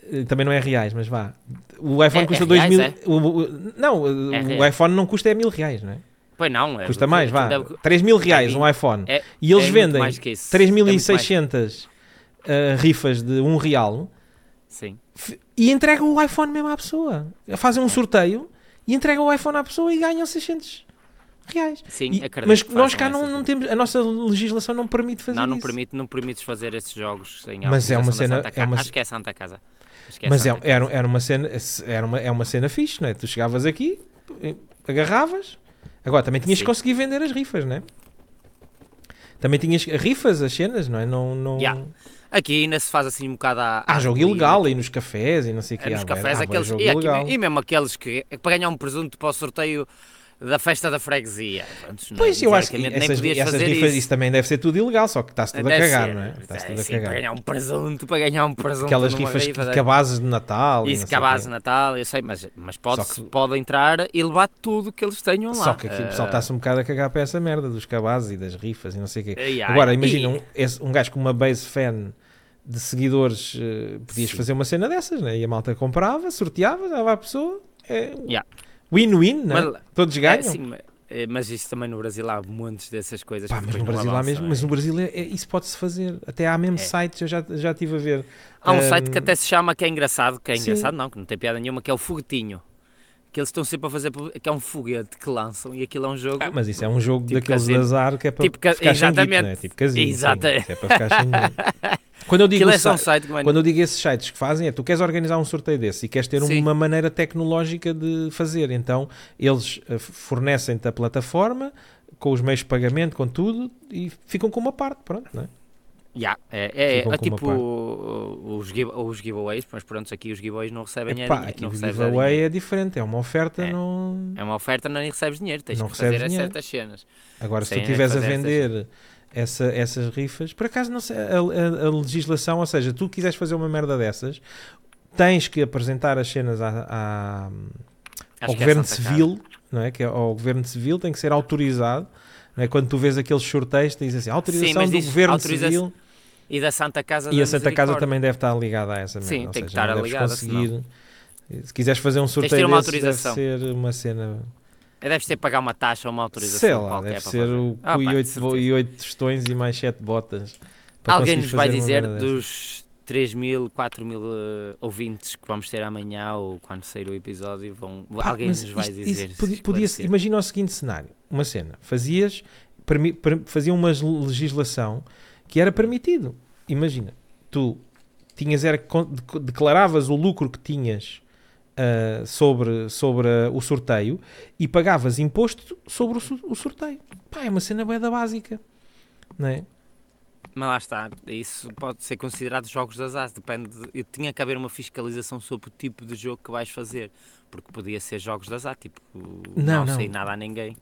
Ah, também não é reais, mas vá. O iPhone É- custa é 2000. reais, o- o- não, É o iPhone não custa é mil reais, não é? Pois não. é- Custa mais, vá. deve- 3 mil reais É, um iPhone. é- e eles é vendem mais que isso. É muito mais. 3600 ah, rifas de 1 real Sim. e entregam o iPhone mesmo à pessoa. Fazem um sorteio e entregam o iPhone à pessoa e ganham 600 reais. Sim, E- acredito mas nós cá não, não temos, a nossa legislação não permite fazer Não, não isso. permite, não permites fazer esses jogos sem Mas é uma cena- é uma- Acho que é Santa Casa. É Mas é, era, era uma cena, era uma, é uma cena fixe, não é? Tu chegavas aqui, agarravas, agora também tinhas Sim. que conseguir vender as rifas, não é? Também tinhas rifas, as cenas, não é? Não, não... Yeah. Aqui ainda se faz assim um bocado à. Há jogo ilegal aí nos cafés e não sei o que. É, nos cafés, aqueles, e, aqui- e mesmo aqueles que para ganhar um presunto para o sorteio da festa da freguesia. Pronto, não- Pois, eu acho que essas, essas isso. isso também deve ser tudo ilegal, só que está-se tudo a Deve cagar, ser. não é? Está-se É, tudo a sim, para cagar. ganhar um presunto, para ganhar um presunto. Aquelas rifas rifa, é- cabazes de Natal. Isso, não cabazes de Natal, eu sei, mas, mas pode, que- pode entrar e levar tudo que eles tenham lá. Só que aqui o pessoal Ah, está-se um bocado a cagar para essa merda dos cabazes e das rifas e não sei o quê. ai, ai, Agora, imagina um, esse- um gajo com uma base fan de seguidores, eh, podias Sim. fazer uma cena dessas, né? E a malta comprava, sorteava, dava à pessoa. É Yeah. Win-win, né? Mas- Todos É, ganham. sim, mas, é, mas isso também no Brasil há montes dessas coisas. Pá, mas no Brasil há avançam, mesmo, é. mas no Brasil é, é- isso pode-se fazer. Até há mesmo É. sites, eu já, já estive a ver. Há um Ahm, site que até se chama, que é engraçado, que é Sim. engraçado não, que não tem piada nenhuma, que é o Foguetinho. Que eles estão sempre a fazer, que é um foguete que lançam e aquilo é um jogo. Ah, mas isso é um jogo Tipo daqueles de casino. azar que é para Tipo ca- ficar sem guito, exatamente. né? Tipo casino. sim. Exata- Isso é para ficar sem. *laughs* Quando eu digo é um site- site. Quando eu digo esses sites que fazem, é tu queres organizar um sorteio desse e queres ter Sim. uma maneira tecnológica de fazer. Então, eles eh, fornecem-te a plataforma com os meios de pagamento, com tudo, e ficam com uma parte, pronto, não é? Yeah, é, é, é uma tipo os, give, os giveaways, mas pronto, aqui os giveaways não recebem é Epá, dinheiro. aqui não o giveaway dinheiro. é diferente, é uma oferta, É. não... É uma oferta, não recebes dinheiro, tens Não que fazer é dinheiro. certas cenas. Agora, se tu é estiveres a fazer essas- vender essa, essas rifas, por acaso não sei, a, a- a legislação, ou seja, tu quiseres fazer uma merda dessas, tens que apresentar as cenas à- à- ao é governo civil, não é? Que é ao governo civil tem que ser autorizado. É? Quando tu vês aqueles sorteios, tens assim, autorização mas do governo autoriza- civil E da Santa Casa e a Santa Casa também deve estar ligada a essa merda. Sim, ou tem que seja, estar não deves ligada. Se quiseres fazer um sorteio uma desses, deve ser uma cena, É, Deves ter que pagar uma taxa ou uma autorização sei lá, qualquer deve ser o Ah, cu pá, e oito, certeza. e oito tostões e mais sete botas. Alguém nos vai dizer dos 3 mil, 4 mil eh, ouvintes que vamos ter amanhã ou quando sair o episódio, vão, Pá, alguém nos vai isto- dizer. isso podia, podia- imagina o seguinte cenário: uma cena, fazias, permi, per, fazia uma legislação que era permitido. Imagina, tu tinhas era, declaravas o lucro que tinhas ah, sobre, sobre ah, o sorteio e pagavas imposto sobre o, o sorteio. Pá, é uma cena bué da básica, não é? Mas lá está, isso pode ser considerado jogos de azar, depende. De, tinha que haver uma fiscalização sobre o tipo de jogo que vais fazer, porque podia ser jogos de azar, tipo, Não, não, não. sei nada a ninguém.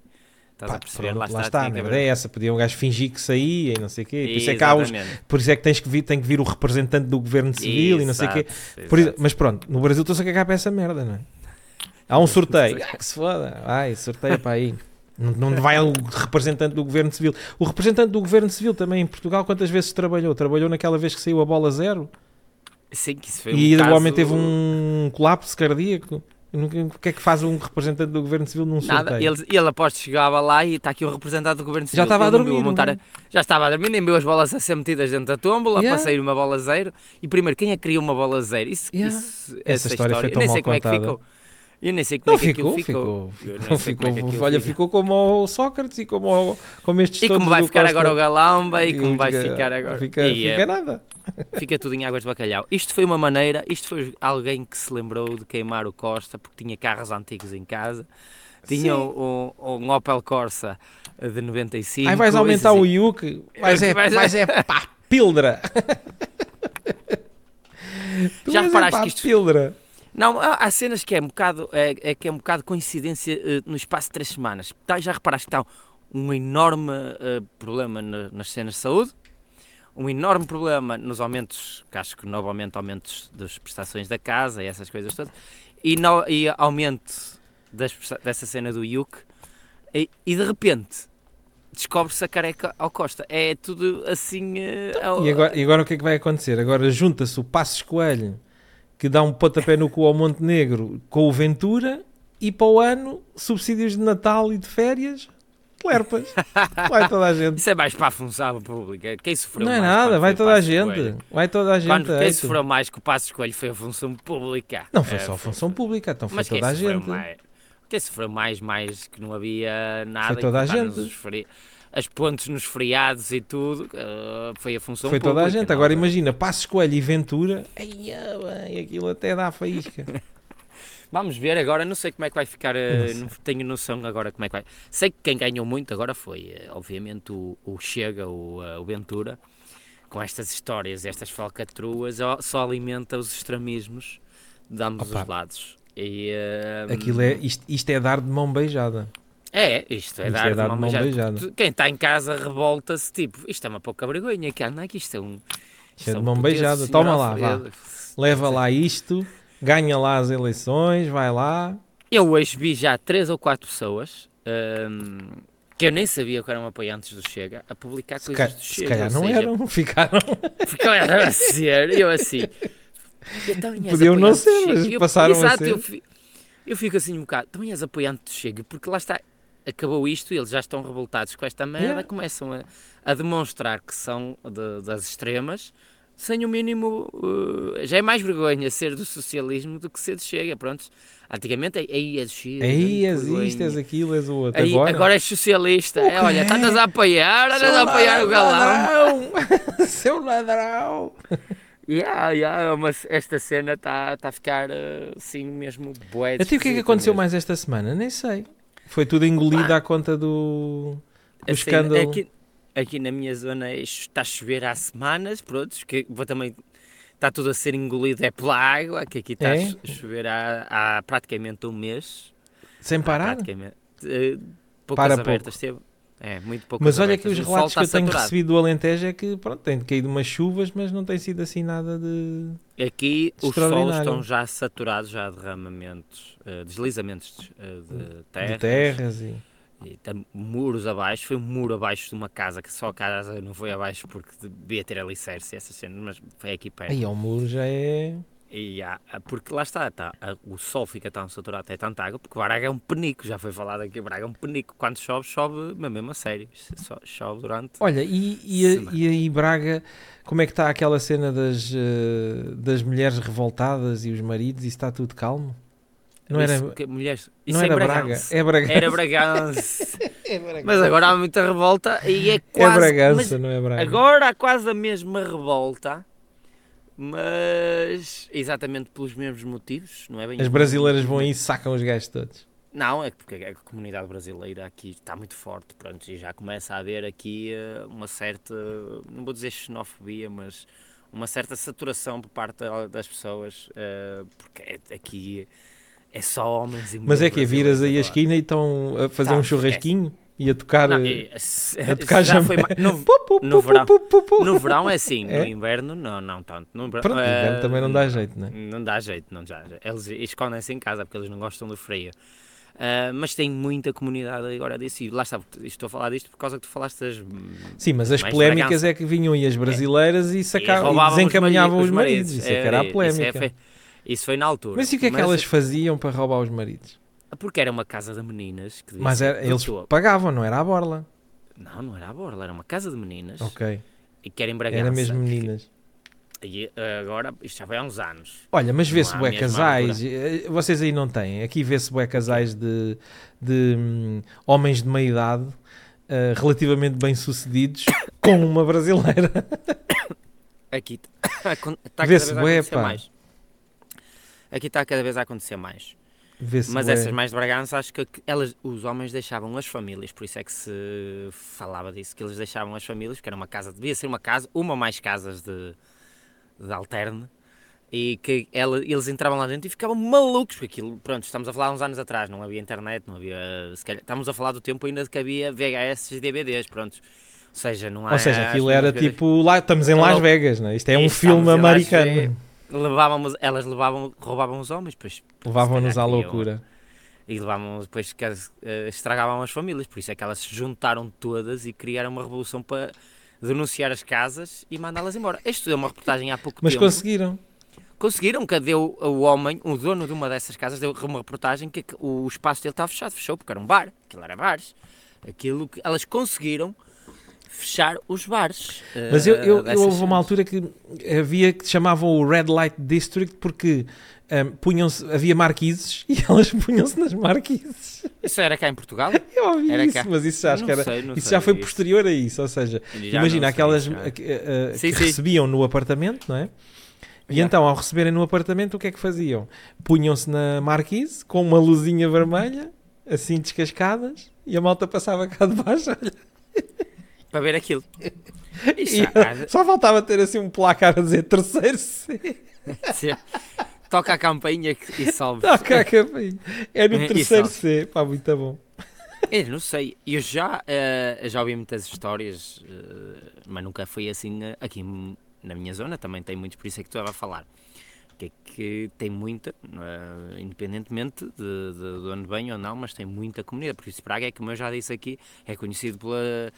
Estás Pá, a perceber? pronto, lá está, está, a merda haver- é essa. Podia um gajo fingir que saía e não sei o quê. Por isso, é que há os, por isso é que tens que vir, tem que vir o representante do governo civil e não sei o quê. Exato, isso- exato. mas pronto, no Brasil estou-se a cagar para essa merda, não é? Há um sorteio. *laughs* Ah, que se foda. Ai, sorteio para aí. Não, não vai o representante do governo civil. O representante do governo civil também em Portugal, quantas vezes trabalhou? Trabalhou naquela vez que saiu a bola zero Sim, que isso foi e um o caso- homem teve um colapso cardíaco. O que é que faz um representante do governo civil num Nada, sorteio? ele, ele aposto chegava lá e está aqui o representante do governo civil. estava a dormir, montar não a- já estava a dormir, nem viu as bolas a ser metidas dentro da tómbola Yeah. para sair uma bola zero. E primeiro, quem é que criou uma bola zero? Isso, Yeah. isso- Essa história foi eu tão nem mal sei como é que contada. ficou. Eu nem sei como Não é que ficou, ficou. ficou. Ficou, como é que olha, fica. ficou como o Sócrates e como, o- como estes E como vai ficar Costa. agora o Galamba e como vai Fica- ficar agora. Fica, E, fica é, nada. fica tudo em águas de bacalhau. Isto foi uma maneira, isto foi alguém que se lembrou de queimar o Costa porque tinha carros antigos em casa. tinha um, um Opel Corsa de 95. Ai, vais e aumentar o assim. Yuk, vais é, Vais- vais é pá, pildra. *laughs* Já é reparaste que isto- pildra. Não, há, cenas que é um bocado, é, é que é um bocado coincidência eh, no espaço de três semanas. Tá, já reparaste que está um enorme eh, problema na- nas cenas de saúde, um enorme problema nos aumentos, que acho que novamente aumentos das prestações da casa e essas coisas todas, e, no, e aumento das dessa cena do Yuk, e, e de repente descobre-se a careca ao Costa. É tudo assim. eh, ao- E agora, e agora o que é que vai acontecer? Agora junta-se o Passos Coelho, que dá um pontapé no cu ao Montenegro, com o Ventura, e para o ano, subsídios de Natal e de férias, lerpas. *laughs* Vai toda a gente. Isso é mais para a função pública. Quem sofreu Não é mais nada, vai foi toda a gente. Coelho? Vai toda a gente. Quando quem eito. sofreu mais que o Passo Escolho foi a função pública. Não foi É, só a função pública, então foi Mas toda a gente. mais? Quem sofreu mais, mais que não havia nada. Foi toda a gente. As pontes nos feriados e tudo, eh, foi a função Foi pública. toda a gente. não Agora foi? imagina, Passos Coelho e Ventura, ai, bem, aquilo até dá faísca. *laughs* Vamos ver agora, não sei como é que vai ficar, eh, Não não tenho noção agora como é que vai. Sei que quem ganhou muito agora foi, eh, obviamente, o, o Chega, o, o Ventura, com estas histórias, estas falcatruas, só alimenta os extremismos de ambos Opa. os lados. E, eh, Aquilo é, isto, isto é dar de mão beijada. É, isto é dar, é dar mão beijada. Quem está em casa revolta-se, tipo, isto é uma pouca vergonha, cara, não é que isto é um... Isto é de mão beijada. Toma lá, vá. Leva lá isto, ganha lá as eleições, vai lá. Eu hoje vi já três ou quatro pessoas hum, que eu nem sabia que eram apoiantes do Chega a publicar Se, coisas do se Chega. calhar ou não seja, eram, *laughs* ficaram. Era a ser, eu assim. Então, Podiam não ser, mas Eu- passaram a exato, ser. Eu, eu fico assim um bocado, também és apoiante do Chega, porque lá está, acabou isto e eles já estão revoltados com esta merda, Yeah. começam a, a demonstrar que são de- das extremas, sem o mínimo. uh, já é mais vergonha ser do socialismo do que ser do Chega, pronto. Antigamente, aí és Chega. Aí és isto, és aquilo, és o outro. Aí, agora, agora, és socialista. É, olha, estás a apoiar, andas a apoiar o galão. ladrão! *laughs* Seu ladrão! Yeah, yeah, mas esta cena está tá a ficar uh, assim mesmo bué. Até o que é que aconteceu mesmo. mais esta semana? Nem sei. Foi tudo engolido à conta do, do Assim, escândalo. Aqui, aqui na minha zona está a chover há semanas, pronto, que vou também está tudo a ser engolido é pela água, que aqui está a É? a chover há, há praticamente um mês. Sem parar? Praticamente. Eh, poucas Para abertas teve. É, muito poucas Mas olha que os relatos que eu tenho saturado. recebido do Alentejo é que pronto, tem caído umas chuvas, mas não tem sido assim nada de. Aqui os solos estão já saturados, já há derramamentos, eh, deslizamentos eh, de terra. de terras e. E muros abaixo, foi um muro abaixo de uma casa que só a casa não foi abaixo porque devia ter alicerce essas cenas, mas foi aqui perto. Aí ao muro já é. E há- porque lá está, tá, o sol fica tão saturado, é tanta água, porque Braga é um penico, já foi falado aqui, Braga é um penico. Quando chove, chove mas mesmo a sério, só chove durante. Olha, e, e, e aí Braga, como é que está aquela cena das, eh, das mulheres revoltadas e os maridos? Isso está tudo calmo? Não era, Isso, que mulheres, não é era Braga, Bragança. é Bragança. Era Bragança. *laughs* É Bragança. mas agora há muita revolta e é É quase. Bragança, mas não é Braga. Agora há quase a mesma revolta, mas exatamente pelos mesmos motivos, não é bem? As brasileiras vão aí e sacam os gajos todos. Não, é porque a comunidade brasileira aqui está muito forte, pronto, e já começa a haver aqui eh, uma certa, não vou dizer xenofobia, mas uma certa saturação por parte da- das pessoas, eh, porque é- aqui é só homens e Mas é mulheres que viras aí a esquina e estão a fazer Tá, um churrasquinho e a tocar. Não, eh, e- a já foi no, no verão. no verão é assim, É? no inverno não, não tanto. No, Pronto, eh, inverno também não dá jeito, não é? Não dá jeito, não dá jeito. Eles escondem-se em casa porque eles não gostam do frio. Ah, mas tem muita comunidade agora disso. E lá está, estou a falar disto por causa que tu falaste das. Sim, mas as polémicas é que vinham e as brasileiras e, e sacavam, e roubavam desencaminhavam os mari- maridos. Isso é que era a isso é- polémica. foi- Isso foi na altura. Mas e o que é que elas faziam para roubar os maridos? Porque era uma casa de meninas. Mas era- eles pagavam, não era a borla. Não, não era a borla, era uma casa de meninas. Ok, E que era em Bragança. era mesmo meninas. E ah, agora, isto já foi há uns anos. Olha, mas vê-se bué casais, eh, vocês aí não têm, aqui vê-se bué casais de, de hum, homens de meia idade eh, relativamente bem sucedidos *coughs* com uma brasileira. Aqui está *coughs* cada Vê-se vez a acontecer mais. Aqui está cada vez a acontecer mais. Mas essas mais de Bragança, acho que elas, os homens deixavam as famílias, por isso é que se falava disso, que eles deixavam as famílias, porque era uma casa, devia ser uma casa, uma ou mais casas de, de alterne, e que ela- eles entravam lá dentro e ficavam malucos, porque aquilo, pronto, estamos a falar há uns anos atrás, não havia internet, não havia, se calhar, estamos a falar do tempo ainda de que havia VHS e DVDs, pronto. Ou seja, não há... Ou seja, aquilo era tipo, lá, estamos em Não, Las. Vegas, não é? Isto é um filme americano. Levávamos, elas levavam, roubavam os homens, depois Levavam-nos à loucura. e levavam depois que eh, estragavam as famílias, por isso é que elas se juntaram todas e criaram uma revolução para denunciar as casas e mandá-las embora. Isto deu uma reportagem há pouco Mas tempo. conseguiram. Conseguiram que deu o homem, o dono de uma dessas casas, deu uma reportagem que que o espaço dele estava fechado, fechou porque era um bar, aquilo era bares. Aquilo que elas conseguiram fechar os bares. Mas eu, eh, eu, eu dessas houve uma altura que havia que chamavam o Red Light District porque ahm, punham-se, havia marquises *laughs* e elas punham-se nas marquises. Isso era cá em Portugal? Eu ouvi Era isso, cá. mas isso já acho Não que era. sei, Isso sei já foi isso. posterior a isso, ou seja, Já imagina sei, aquelas já. a- a- a- Sim, que sim. recebiam no apartamento, não é? E Já. então, ao receberem no apartamento, o que é que faziam? Punham-se na marquise com uma luzinha vermelha, assim descascadas, e a malta passava cá de baixo. *laughs* olha, Para ver aquilo. *laughs* Isso, e há- só faltava ter assim um placar a dizer terceiro C. *laughs* Toca a campainha e salve. Toca a campainha. É no *laughs* terceiro. C. Pá, muito bom. Eu não sei, eu já, eh, já ouvi muitas histórias, eh, mas nunca foi assim eh, aqui na minha zona, também tem muitos, por isso é que tu estava a falar. Que é que tem muita, independentemente de, de, de onde vem ou não, mas tem muita comunidade. Por isso, Braga é, como eu já disse aqui, é conhecido pela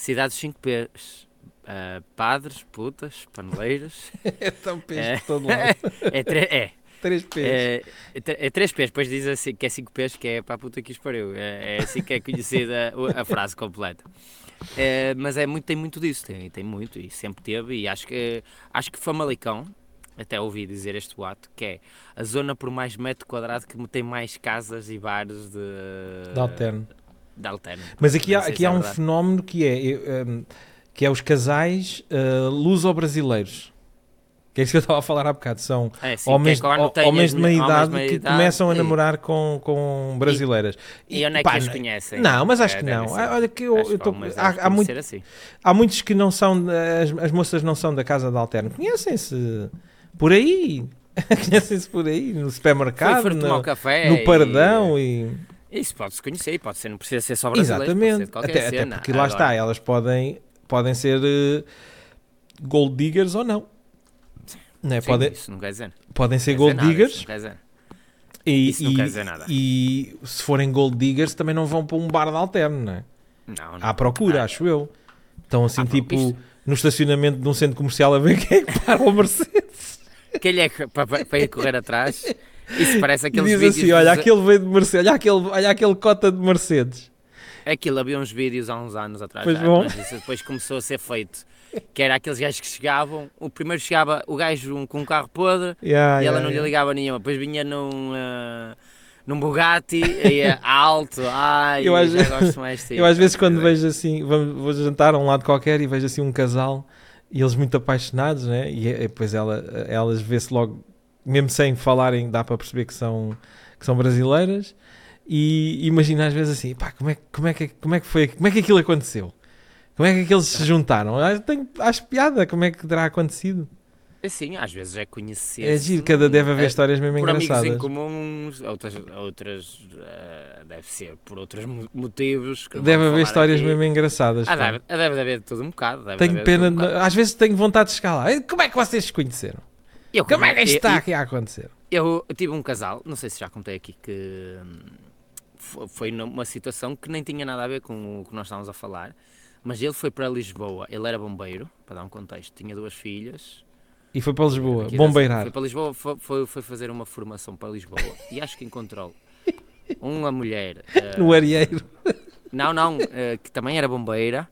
cidade dos 5 P's. Eh, padres, putas, paneleiras. *laughs* É tão peixe É. de todo lado. *laughs* É, tre- é, Três P's. É, é, tre- é 3 P's, depois diz assim que é 5 P's, que é para a puta que os pariu. É, é assim que é conhecida o- a frase completa. É, mas é muito, tem muito disso, tem, tem muito, e sempre teve, e acho que, acho que Famalicão, até ouvi dizer este boato, que é a zona por mais metro quadrado que tem mais casas e bares de, De alterno. Mas aqui há, aqui é há um verdade. fenómeno que é, eu, um, que é os casais uh, luso-brasileiros. Que é isso que eu estava a falar há bocado. São É, sim, homens, é homens as de meia me- homens idade de meia que começam a e- namorar com, com brasileiras. E onde é que pá, não- conhecem? Não, mas acho É, que não. ser. Olha que eu, eu tô- há, há, muito- assim. há muitos que não são, as, as moças não são da casa de alterno. Conhecem-se por aí. *laughs* Conhecem-se por aí, no supermercado, no, um café no e- pardão e... Isso pode-se conhecer, pode ser, não precisa ser só brasileiro, Exatamente. Até, até porque lá Agora, está, elas podem, podem ser eh, gold diggers ou não. Não é? sim, podem, Isso não quer dizer. podem ser gold nada, diggers isso não quer dizer. e, isso não e- quer dizer nada. e se forem gold diggers também não vão para um bar de alterno, não é? Não, não. À procura, Ah, acho eu. Estão assim pro- tipo isto- no estacionamento de um centro comercial a ver quem é que para o Mercedes. Quem é que para, para ir correr atrás? Isso parece aqueles diz vídeos. assim: olha, dos- aquele veio de Mercedes, olha aquele, olha aquele cota de Mercedes. Aquilo havia uns vídeos há uns anos atrás. Pois já, bom. mas isso depois começou a ser feito. Que era aqueles gajos que chegavam. O primeiro chegava o gajo com um carro podre Yeah, e ela yeah, não lhe ligava nenhuma. Depois vinha num. ah, num Bugatti, alto, ai, Eu às gosto mais de *laughs* Eu às vezes quando vejo vejo assim, vamos, vou jantar a um lado qualquer e vejo assim um casal e eles muito apaixonados, né? E, e depois ela, elas vê-se logo, mesmo sem falarem, dá para perceber que são, que são brasileiras. E imagina às vezes assim, pá, como é, que- como, é que, como é que foi, como é que aquilo aconteceu? Como é que aqueles se juntaram? Ah, tenho- acho piada, como é que terá acontecido? Sim, às vezes é conhecer. É giro, cada deve haver é, histórias mesmo por amigos em engraçadas. comuns, outras, outras eh, deve ser por outros mo- motivos. Deve haver histórias aqui. mesmo engraçadas. Ah, deve, deve de haver de tudo um bocado. Tenho pena, um bocado. às vezes tenho vontade de chegar lá. Como é que vocês se conheceram? Eu, Como é que isto eu- está aqui a acontecer? Eu, eu tive um casal, não sei se já contei aqui, que fo- foi numa situação que nem tinha nada a ver com o que nós estávamos a falar, mas ele foi para Lisboa, ele era bombeiro, para dar um contexto, tinha duas filhas. E foi para Lisboa, bombeirar. Foi para Lisboa, foi, foi, foi fazer uma formação para Lisboa e acho que encontrou uma mulher. *laughs* eh, No areeiro. Não, não, eh, que também era bombeira.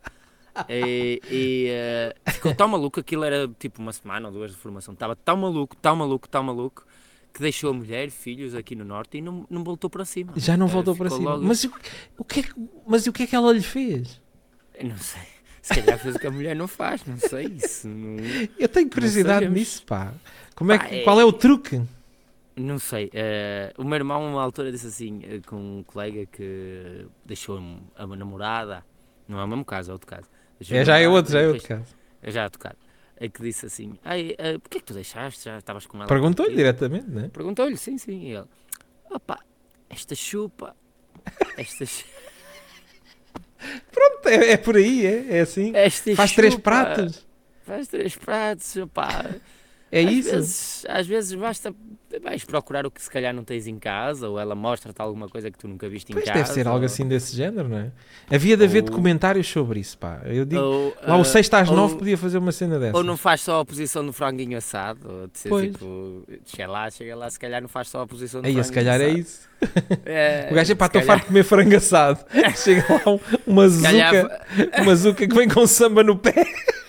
*laughs* E, e, eh, ficou tão maluco, aquilo era tipo uma semana ou duas de formação. Estava tão maluco, tão maluco, tão maluco, que deixou a mulher, filhos aqui no norte e não, não voltou para cima. Já não Eh, voltou para cima. logo- Mas, o, o que é, que- mas o que é que ela lhe fez? Eu Não sei. Se calhar fez o que a mulher não faz, não sei. Isso não... Eu tenho curiosidade nisso, pá. Como é Pá, que, é- Qual é o truque? Não sei. eh, o meu irmão, uma altura, disse assim, eh, com um colega que deixou a namorada. Não é o mesmo caso, é outro caso. A É, já é outro, já é outro caso. É já a tocar. É que disse assim: Ai, eh, porquê é que tu deixaste? Já estavas com ela. Perguntou-lhe contigo?" diretamente, né? Perguntou-lhe, sim, sim. E ele: Opa, esta chupa. Esta, chu- *laughs* Pronto, é, é por aí, é, é assim. esta Faz três chupa, pratos. Faz três pratos, opá. É às isso. Vezes, às vezes basta vais procurar o que se calhar não tens em casa, ou ela mostra-te alguma coisa que tu nunca viste em Pois casa. deve ser algo ou- assim desse género, não é? Havia de haver Ou- documentários sobre isso, pá. Eu digo, Ou, lá o ah, 6 às ou- 9 podia fazer uma cena dessa. Ou não faz só a posição do franguinho assado, de ser Pois. tipo, chega lá, chega lá, se calhar não faz só a posição do Aí, franguinho se calhar é assado. isso. *laughs* É, O gajo é pá, estou farto de comer frango assado. *laughs* Chega lá um- uma se calhar- zuca, uma zuca que vem com samba no pé. *laughs*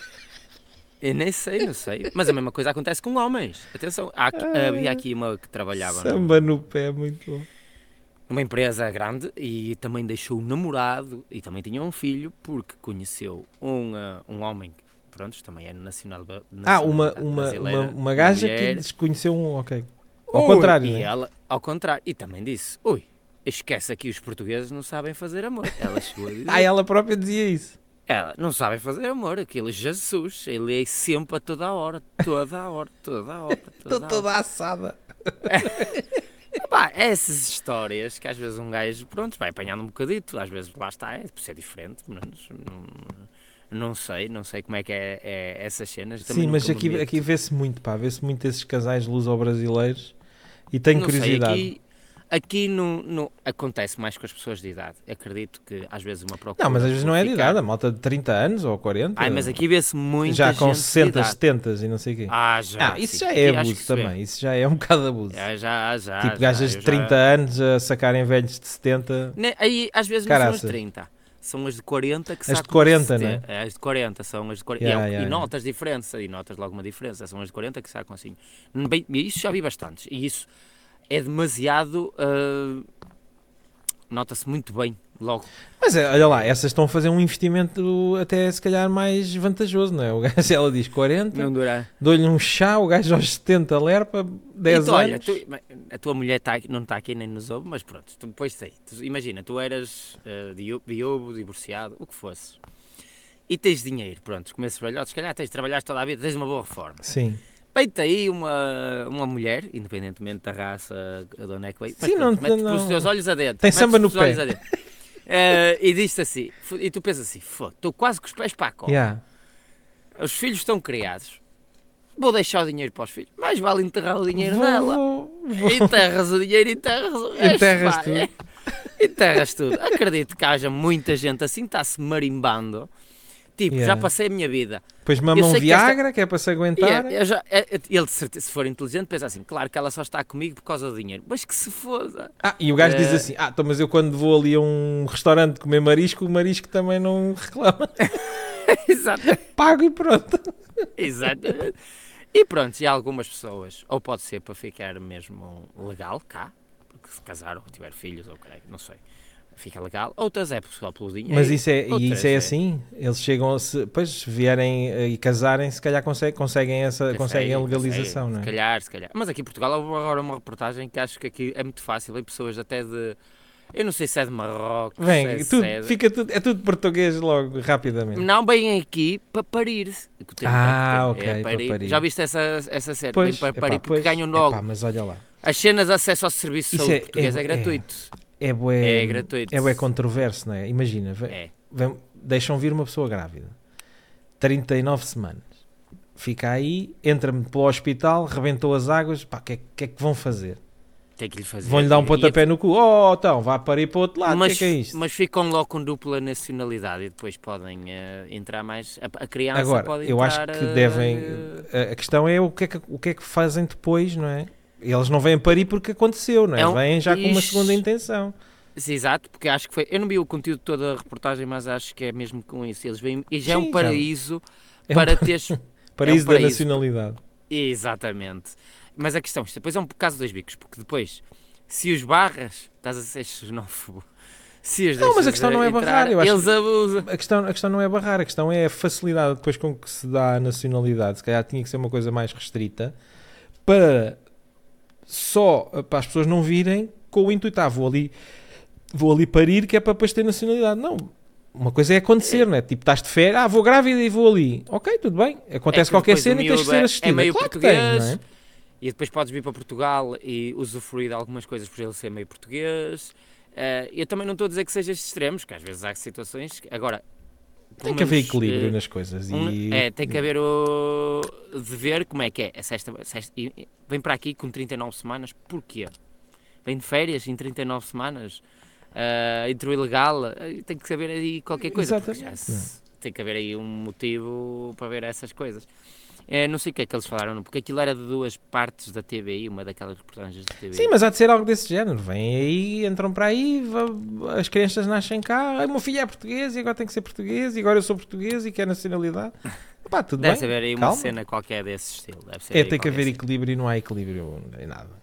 Eu nem sei, não sei. Mas a mesma coisa acontece com homens. Atenção, há havia aqui uma que trabalhava numa- Samba no pé, muito bom. numa empresa grande e também deixou um namorado e também tinha um filho porque conheceu um, ah, um homem que, pronto, também é nacional ba- Ah, uma, uma, uma, uma gaja que mulher. desconheceu um. Ok. Ao Ui, contrário, E né? ela, ao contrário. E também disse, ui, esquece aqui, os portugueses não sabem fazer amor. Ela chegou a *laughs* dizer, Ah, ela própria dizia isso. Ela não sabem fazer amor, aquilo, Jesus, ele é sempre a toda a hora, toda a hora, toda a hora, toda Estou toda assada. *laughs* Pá, essas histórias que às vezes um gajo, pronto, vai apanhando um bocadito, às vezes lá está, é por ser diferente, mas não, não sei, não sei como é que é, é essas cenas. também Sim, mas aqui, aqui vê-se muito, pá. Vê-se muito esses casais luso-brasileiros e tenho Não sei, curiosidade. aqui, aqui não, não- acontece mais com as pessoas de idade. Acredito que às vezes uma procura. Não, mas às vezes não é de idade, a malta de 30 anos ou 40. Ai, mas aqui vê-se muita já com gente de 60, idade. 70 e não sei o quê. Ah, já. Ah, isso sim. já é abuso também. Isso já é um *laughs* bocado abuso. Já, já, já. tipo, já, gajas de já- 30 anos a sacarem velhos de 70. Ne- Aí às vezes não são as 30. São as de 40 que As de sacam 40, os não é? 70. É, As de 40 são as de 40. Yeah, e, é- yeah, e yeah. notas diferença, e notas logo uma diferença. São as de 40 que sacam assim. Bem, isso já vi bastantes. E isso é demasiado. ah, Nota-se muito bem logo. Mas é, olha lá, essas estão a fazer um investimento até se calhar mais vantajoso, não é? O gajo, *laughs* ela diz 40, Não dura. dou-lhe um chá, o gajo aos 70 lerpa, 10 E tu, olha, anos. tu- a tua mulher tá, não está aqui nem nos ouve, mas pronto, tu, depois sei. Tu- imagina, tu eras uh, viúvo, divorciado, o que fosse. E tens dinheiro, pronto, começas velhotes, se calhar tens, trabalhaste toda a vida, tens uma boa reforma. Sim. Peita aí uma, uma mulher, independentemente da raça de onde é que veio, mas Sim, não- mete não- os teus olhos adentro. Tem samba no pé. Eh, e diz-te assim, e tu pensas assim, estou quase com os pés para a cola. Yeah. Os filhos estão criados. Vou deixar o dinheiro para os filhos. Mais vale enterrar o dinheiro Vou- dela. vou- vou- Enterras o dinheiro, enterras o resto. Enterras pá, tudo. *laughs* Enterras tudo. Acredito que haja muita gente assim, está-se marimbando. Tipo, Yeah. já passei a minha vida. Depois mama um sei que esta- Viagra, que é para se aguentar. é- eu já- é- é- ele, se for inteligente, pensa assim: claro que ela só está comigo por causa do dinheiro. Mas que se foda. Ah, e o gajo diz Eh, assim: Ah, então, mas eu quando vou ali a um restaurante comer marisco, o marisco também não *laughs* reclama. *laughs* Exato. Pago e pronto. Exato. E pronto, e algumas pessoas, ou pode ser para ficar mesmo legal cá, porque se casar ou tiver filhos, ou creio, não sei, fica legal. Outras é só pelo dinheiro. Mas isso é, e isso é assim? Eles chegam a se. Pois, se vierem eh, e casarem, se calhar conseguem, conseguem, essa, conseguem a legalização, consegue, não é? Se calhar, se calhar. Mas aqui em Portugal houve agora uma reportagem que acho que aqui é muito fácil, em pessoas até de. Eu não sei se é de Marrocos, se é, tudo, é de- fica tudo, é tudo português logo, rapidamente. Não, bem aqui para parir. Ah, é ok, para parir. Já viste essa, essa série? Pois, Bem para epá, parir, porque pois, ganham logo. epá, mas olha lá. As cenas de acesso ao serviço de saúde é- português é, é- gratuito. É bué, É gratuito. é bué controverso, não é? Imagina, É. vem- deixam vir uma pessoa grávida, 39 semanas, fica aí, entra-me pelo hospital, rebentou as águas, pá, o que, é- que é que vão fazer? Que lhe fazer. Vão-lhe dar um pontapé no cu, oh, então, vá parir para o outro lado, que mas, é que é isto? mas ficam logo com dupla nacionalidade e depois podem eh, entrar mais. A, a criança Agora, pode eu acho entrar, que eh, devem. A, a questão é o que é que, o que é que fazem depois, não é? Eles não vêm parir porque aconteceu, não é? É um- Vêm já com uma segunda intenção. Sim, exato, porque acho que foi. Eu não vi o conteúdo todo da reportagem, mas acho que é mesmo com isso. Eles vêm. E já é Sim, um já. paraíso É um para teres. *laughs* Paraíso da paraíso. nacionalidade. Exatamente. Mas a questão, isto depois é um caso de dois bicos, porque depois, se os barras, estás a ser xenófobo. Se os Não, mas a questão não é entrar, barrar, eu acho Eles abusam. A questão, a questão não é barrar, a questão é a facilidade depois com que se dá a nacionalidade. Se calhar tinha que ser uma coisa mais restrita para só eh, para as pessoas não virem com o intuito, ah, vou ali, vou ali parir que é para depois ter nacionalidade. Não. Uma coisa é acontecer, não é? Tipo, estás de férias, ah, vou grávida e vou ali. Ok, tudo bem. Acontece É que qualquer cena e tens de ser é- assistido. é meio claro que português, tens, é? E depois podes vir para Portugal e usufruir de algumas coisas por ele ser meio português. Eh, eu também não estou a dizer que seja extremos, que às vezes há situações. que- Agora, Tem que haver equilíbrio eh, nas coisas. um- e... é, tem que haver o. de ver como é que é. A sexta, sexta- vem para aqui com 39 semanas, porquê? Vem de férias em 39 semanas, ah, entrou ilegal, ah, tem que saber aí qualquer coisa. Exatamente. se- tem que haver aí um motivo para ver essas coisas. Eh, não sei o que é que eles falaram, porque aquilo era de duas partes da TVI, uma daquelas reportagens da TVI. Sim, mas há de ser algo desse género. Vêm aí, entram para aí, as crianças nascem cá. Ai, meu filho é português e agora tem que ser português e agora eu sou português e quero nacionalidade. *laughs* Pá, tudo Deve bem. haver aí uma calma. cena qualquer desse estilo. É, tem que haver cena. equilíbrio e não há equilíbrio em nada.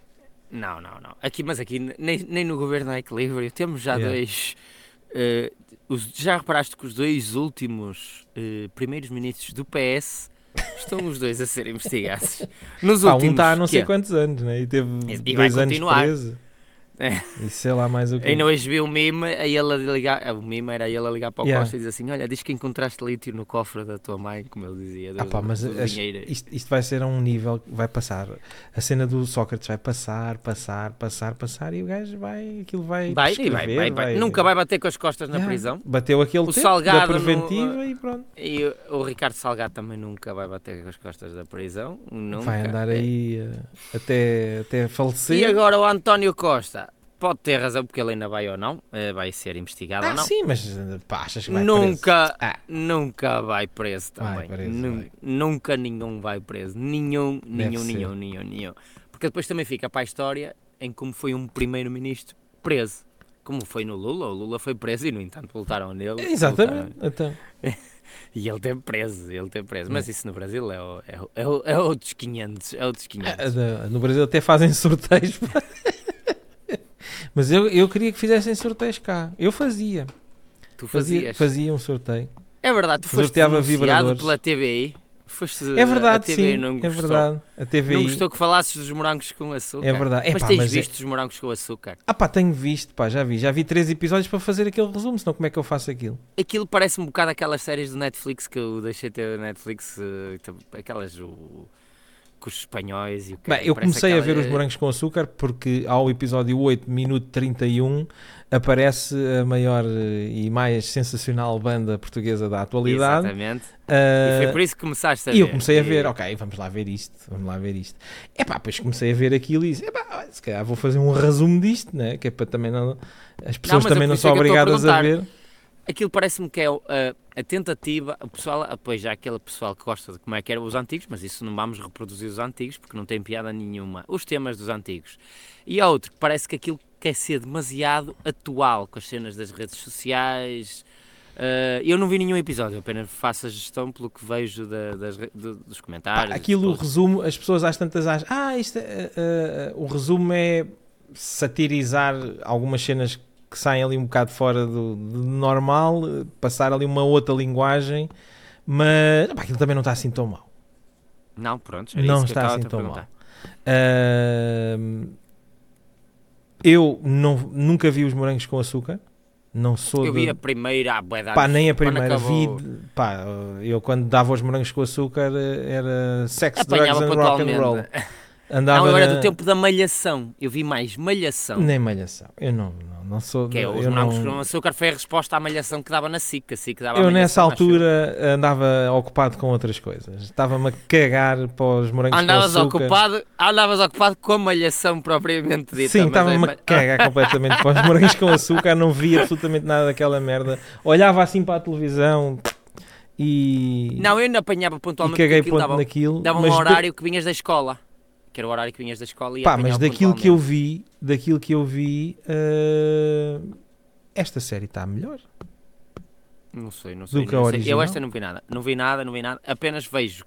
Não, não, não. Aqui, mas aqui nem, nem no governo há equilíbrio. Temos já Yeah. dois. eh, os- já reparaste que os dois últimos eh, primeiros ministros do PS estão os dois a ser investigados? *laughs* Nos Pá, um últimos. está há não sei quê? quantos anos, né? E teve E- dois anos continuar. preso. É. E sei lá mais o que. Ainda hoje vi um meme, a ele a ligar, o meme era ele a ligar para o Yeah. Costa e dizer assim: Olha, diz que encontraste lítio no cofre da tua mãe, como ele dizia. Do, Ah pá, mas dinheiro. isto, isto vai ser a um nível que vai passar. A cena do Sócrates vai passar, passar, passar, passar e o gajo vai. Aquilo vai. Vai, vai, vai, vai. Nunca vai bater com as costas na Yeah. prisão. Bateu aquele O Salgado da no- preventiva e pronto. E o- o Ricardo Salgado também nunca vai bater com as costas da prisão. Nunca. Vai andar É. aí eh, até, até falecer. E agora o António Costa pode ter razão porque ele ainda vai ou não, eh, vai ser investigado ah, ou não. sim, mas eh, pá, achas que vai nunca, Ah. nunca vai preso Vai também. preso, Nu- vai. Nunca nenhum vai preso. Nenhum, nenhum, ser. nenhum, nenhum, nenhum. Porque depois também fica para a história em como foi um primeiro-ministro preso. Como foi no Lula, o Lula foi preso e no entanto voltaram nele. preso? Exatamente. Então, *laughs* E ele teve preso, ele teve preso. Mas isso no Brasil é, o- é, o- é, é outros 500, é outros 500. ah, da- no Brasil até fazem *laughs* sorteios. pá. Mas eu, eu queria que fizessem sorteios cá. Eu fazia. tu Fazia, fazias. fazia um sorteio. É verdade, tu foste Sorteava vibradores. pela TVI. Foste, É verdade, a TVI sim. não É gostou. verdade. A TVI. Não gostou que falasses dos morangos com açúcar. É verdade. Mas Epá, tens mas é- visto os morangos com açúcar? Ah pá, tenho visto, pá, já vi. Já vi três episódios para fazer aquele resumo, senão como é que eu faço aquilo? Aquilo parece um bocado aquelas séries do Netflix que eu deixei ter no Netflix, eh, aquelas o- espanhóis e o que Bem, eu parece comecei a aquela- ver os morangos com açúcar porque ao episódio 8, minuto 31, aparece a maior eh, e mais sensacional banda portuguesa da atualidade. Exatamente. Ah, E foi por isso que começaste a e ver. eu comecei a ver, E- ok, vamos lá ver isto, vamos lá ver isto. Epá, depois comecei a ver aquilo e disse, epá, se calhar vou fazer um resumo disto, né? que é para também não... As pessoas é também não são é eu a obrigadas a, perguntar. ver. Aquilo parece-me que é uh, a tentativa, o pessoal, apoia já aquele pessoal que gosta de como é que eram os antigos, mas isso não vamos reproduzir os antigos porque não tem piada nenhuma. Os temas dos antigos. E há outro que parece que aquilo quer ser demasiado atual com as cenas das redes sociais. Uh, eu não vi nenhum episódio, apenas faço a gestão pelo que vejo da- das do- dos Pá, comentários. aquilo, o resumo, as pessoas às tantas acham, ah, isto é, eh, eh, o resumo é satirizar algumas cenas que saem ali um bocado fora do, do normal, eh, passar ali uma outra linguagem, mas pá, aquilo também não está assim tão mal. Não, pronto, Não está assim a tão perguntar. Ahm, eu não, nunca vi os morangos com açúcar, não sou Eu de- vi a primeira, ah, bué de Pá, nem a primeira vi. Pá, eu quando dava os morangos com açúcar eh, era sex, Apanhava drugs and rock and roll. *laughs* Andava Não, agora na- do tempo da malhação. Eu vi mais malhação. Nem malhação. Eu não, não, não sou. Que é, eu não- com açúcar foi a resposta à malhação que dava na SIC. SIC dava eu nessa altura andava ocupado com outras coisas. Estava-me a cagar para os morangos Andavas com açúcar. ocupado, andavas ocupado com a malhação propriamente dita. Sim, estava-me é- a *laughs* cagar completamente para os morangos com açúcar, não via absolutamente nada daquela merda. Olhava assim para a televisão e, Não, eu ainda apanhava e pontualmente caguei porque aquilo ponto dava, naquilo. dava um mas de- horário que vinhas da escola. Que era o horário que vinhas da escola e Pá, mas daquilo que eu vi, daquilo que eu vi, eh, esta série está melhor. Não sei, não sei. que a sei. Eu esta não vi nada. Não vi nada, não vi nada. Apenas vejo.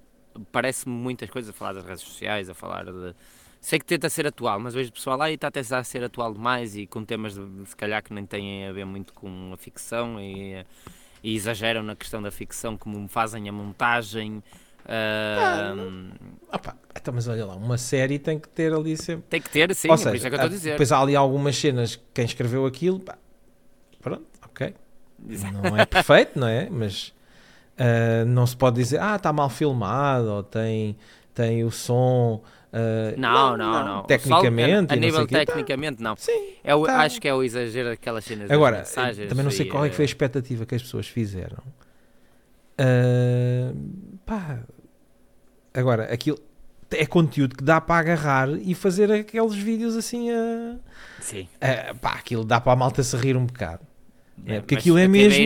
Parece-me muitas coisas a falar das redes sociais, a falar de. Sei que tenta ser atual, mas vejo o pessoal lá e está a tentar ser atual demais e com temas de, se calhar que nem têm a ver muito com a ficção e, e exageram na questão da ficção, como fazem a montagem. Ah, Ah pá, então, mas olha lá, uma série tem que ter ali sempre. tem que ter, sim, Ou por seja, isso é que eu estou a há- dizer. depois há ali algumas cenas, quem escreveu aquilo, pá, pronto, ok. Não é perfeito, não é? Mas ah, não se pode dizer, ah, está mal filmado, ou tem, tem o som. ah, Não, não, não. Tecnicamente, Só a, a não nível quê. técnicamente, não. Sim, É o- tá. Acho que é o exagero daquelas cenas Agora, também não sei e, qual é que foi a eh, expectativa que as pessoas fizeram. Ah, pá, agora, aquilo é conteúdo que dá para agarrar e fazer aqueles vídeos assim a. Sim. a- pá, aquilo dá para a malta se rir um bocado. É, porque aquilo é mesmo-.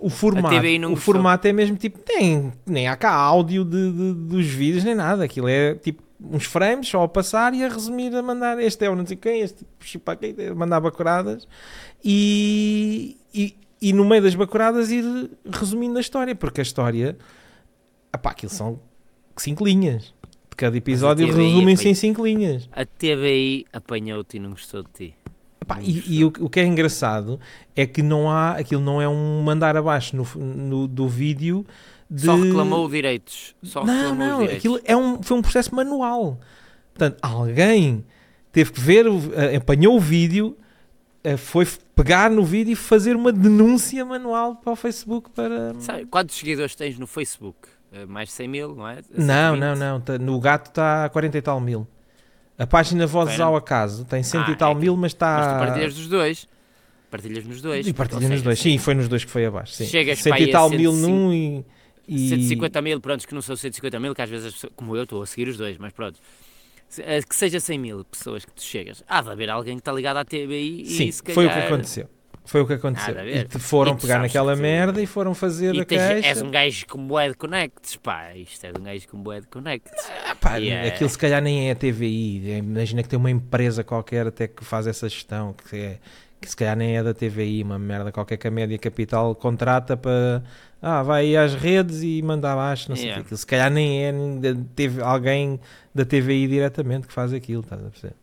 O formato, o gostou. formato é mesmo tipo, nem, nem há cá áudio de, de- dos vídeos nem nada. Aquilo é tipo uns frames só a passar e a resumir, a mandar este é o não sei quem, este chupa quem, mandar bacuradas e, e, e no meio das bacuradas ir resumindo a história, porque a história, apá, aquilo são cinco linhas. De cada episódio resumem-se epá, em cinco linhas. A TVI apanhou-te e não gostou de ti. Epá, e gostou. e o, o que é engraçado é que não há, aquilo não é um mandar abaixo no, no- do vídeo de... Só reclamou direitos. Só Não, reclamou não, direitos. aquilo é um, foi um processo manual. Portanto, alguém teve que ver, eh, apanhou o vídeo, eh, foi pegar no vídeo e fazer uma denúncia manual para o Facebook para... Sabe, quantos seguidores tens no Facebook? Eh, Mais de 100 mil, não é? Não, 120? não, não, tá- no gato está a 40 e tal mil. A página Vozes Espera. ao Acaso tem cento Ah, e tal é que- mil, mas está... Mas tu partilhas dos dois. Partilhas nos dois. E partilha Ou nos dois. Sim, foi nos dois que foi abaixo. Sim. Chegas Cento para aí e a tal mil 105 num e... e... 150 mil, pronto, que não são 150 mil, que às vezes, pessoas- como eu, estou a seguir os dois, mas pronto. Eh, Que seja 100 mil pessoas que tu chegas. Há de haver alguém que está ligado à TVI Sim, e se calhar... foi o que aconteceu. Foi o que aconteceu. E foram E pegar naquela que merda e foram fazer E a tens, és um gajo com bué de connects, pá, isto é de um gajo com bué de connects. Ah, pá, E é- Aquilo se calhar nem é a TVI. Imagina que tem uma empresa qualquer até que faz essa gestão, que, é, que se calhar nem é da TVI, uma merda qualquer que a Média Capital contrata para. Ah, vai aí às redes e manda abaixo, não sei o Yeah. que. Aquilo se calhar nem é nem da- teve alguém da TVI diretamente que faz aquilo, estás a perceber?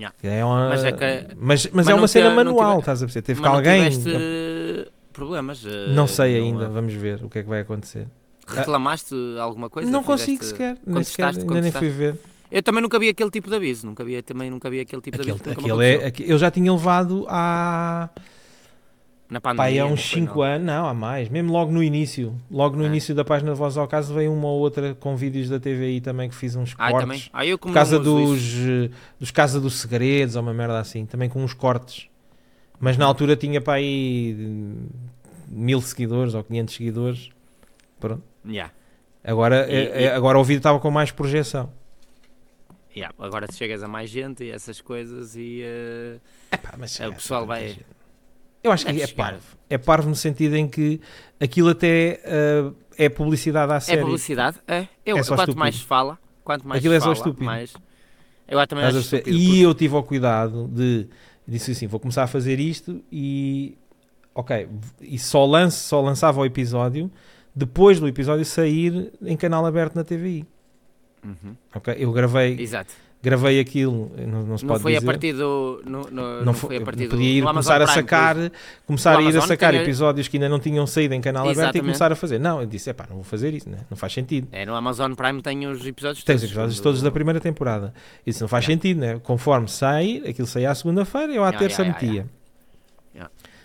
Yeah. É uma, Mas mas, é que- mas, mas é não uma cena tive- manual, tive- estás a perceber? Teve Mas que alguém. tiveste problemas? eh, Não sei ainda, eh, vamos ver o que é que vai acontecer. Reclamaste alguma coisa? não Fizeste- consigo sequer, nem sequer, ainda nem fui ver. Eu também nunca vi aquele tipo de aviso, nunca vi, também nunca vi aquele tipo de Aquele, aviso. me aquele é, aquele- eu já tinha levado há, Na pandemia. há não uns foi, 5 não. anos, não, há mais, mesmo logo no início, logo no É. início da página de Voz ao Caso veio uma ou outra com vídeos da TVI também que fiz uns Ah, cortes. também? Ah, eu como uso dos, isso. eh, dos Casa dos Segredos ou uma merda assim, também com uns cortes. Mas na altura tinha para aí eh, mil seguidores ou 500 seguidores. Pronto. Yeah, Agora, E- eh, e- agora o vídeo estava com mais projeção. yeah. Agora chegas a mais gente e essas coisas e... eh, Epá, É, o pessoal vai- Eu acho que é chegar. parvo. É parvo no sentido em que aquilo até eh, é publicidade à É série. publicidade? É. Eu, É só quanto estúpido. mais se fala, quanto mais Aquilo se é só fala, estúpido. mais... Eu também acho estúpido. E eu tive o cuidado de disse assim, vou começar a fazer isto e ok, e só lance, só lançava o episódio depois do episódio sair em canal aberto na TVI. porque- Uhum. Ok, eu gravei, Exato. Gravei aquilo, não, não se Não pode foi dizer. a partir do... No, no- não, não foi, foi a partir do... podia ir do Amazon começar a sacar, começar a ir a sacar tem- episódios que ainda não tinham saído em canal aberto e Exatamente. começar a fazer. Não, eu disse, é pá, não vou fazer isso, né? não faz sentido. É, no Amazon Prime tem os episódios Tens os todos. episódios do- todos da primeira temporada. Isso não faz Yeah. sentido, né? Conforme sai, aquilo saía à segunda-feira, eu à terça metia.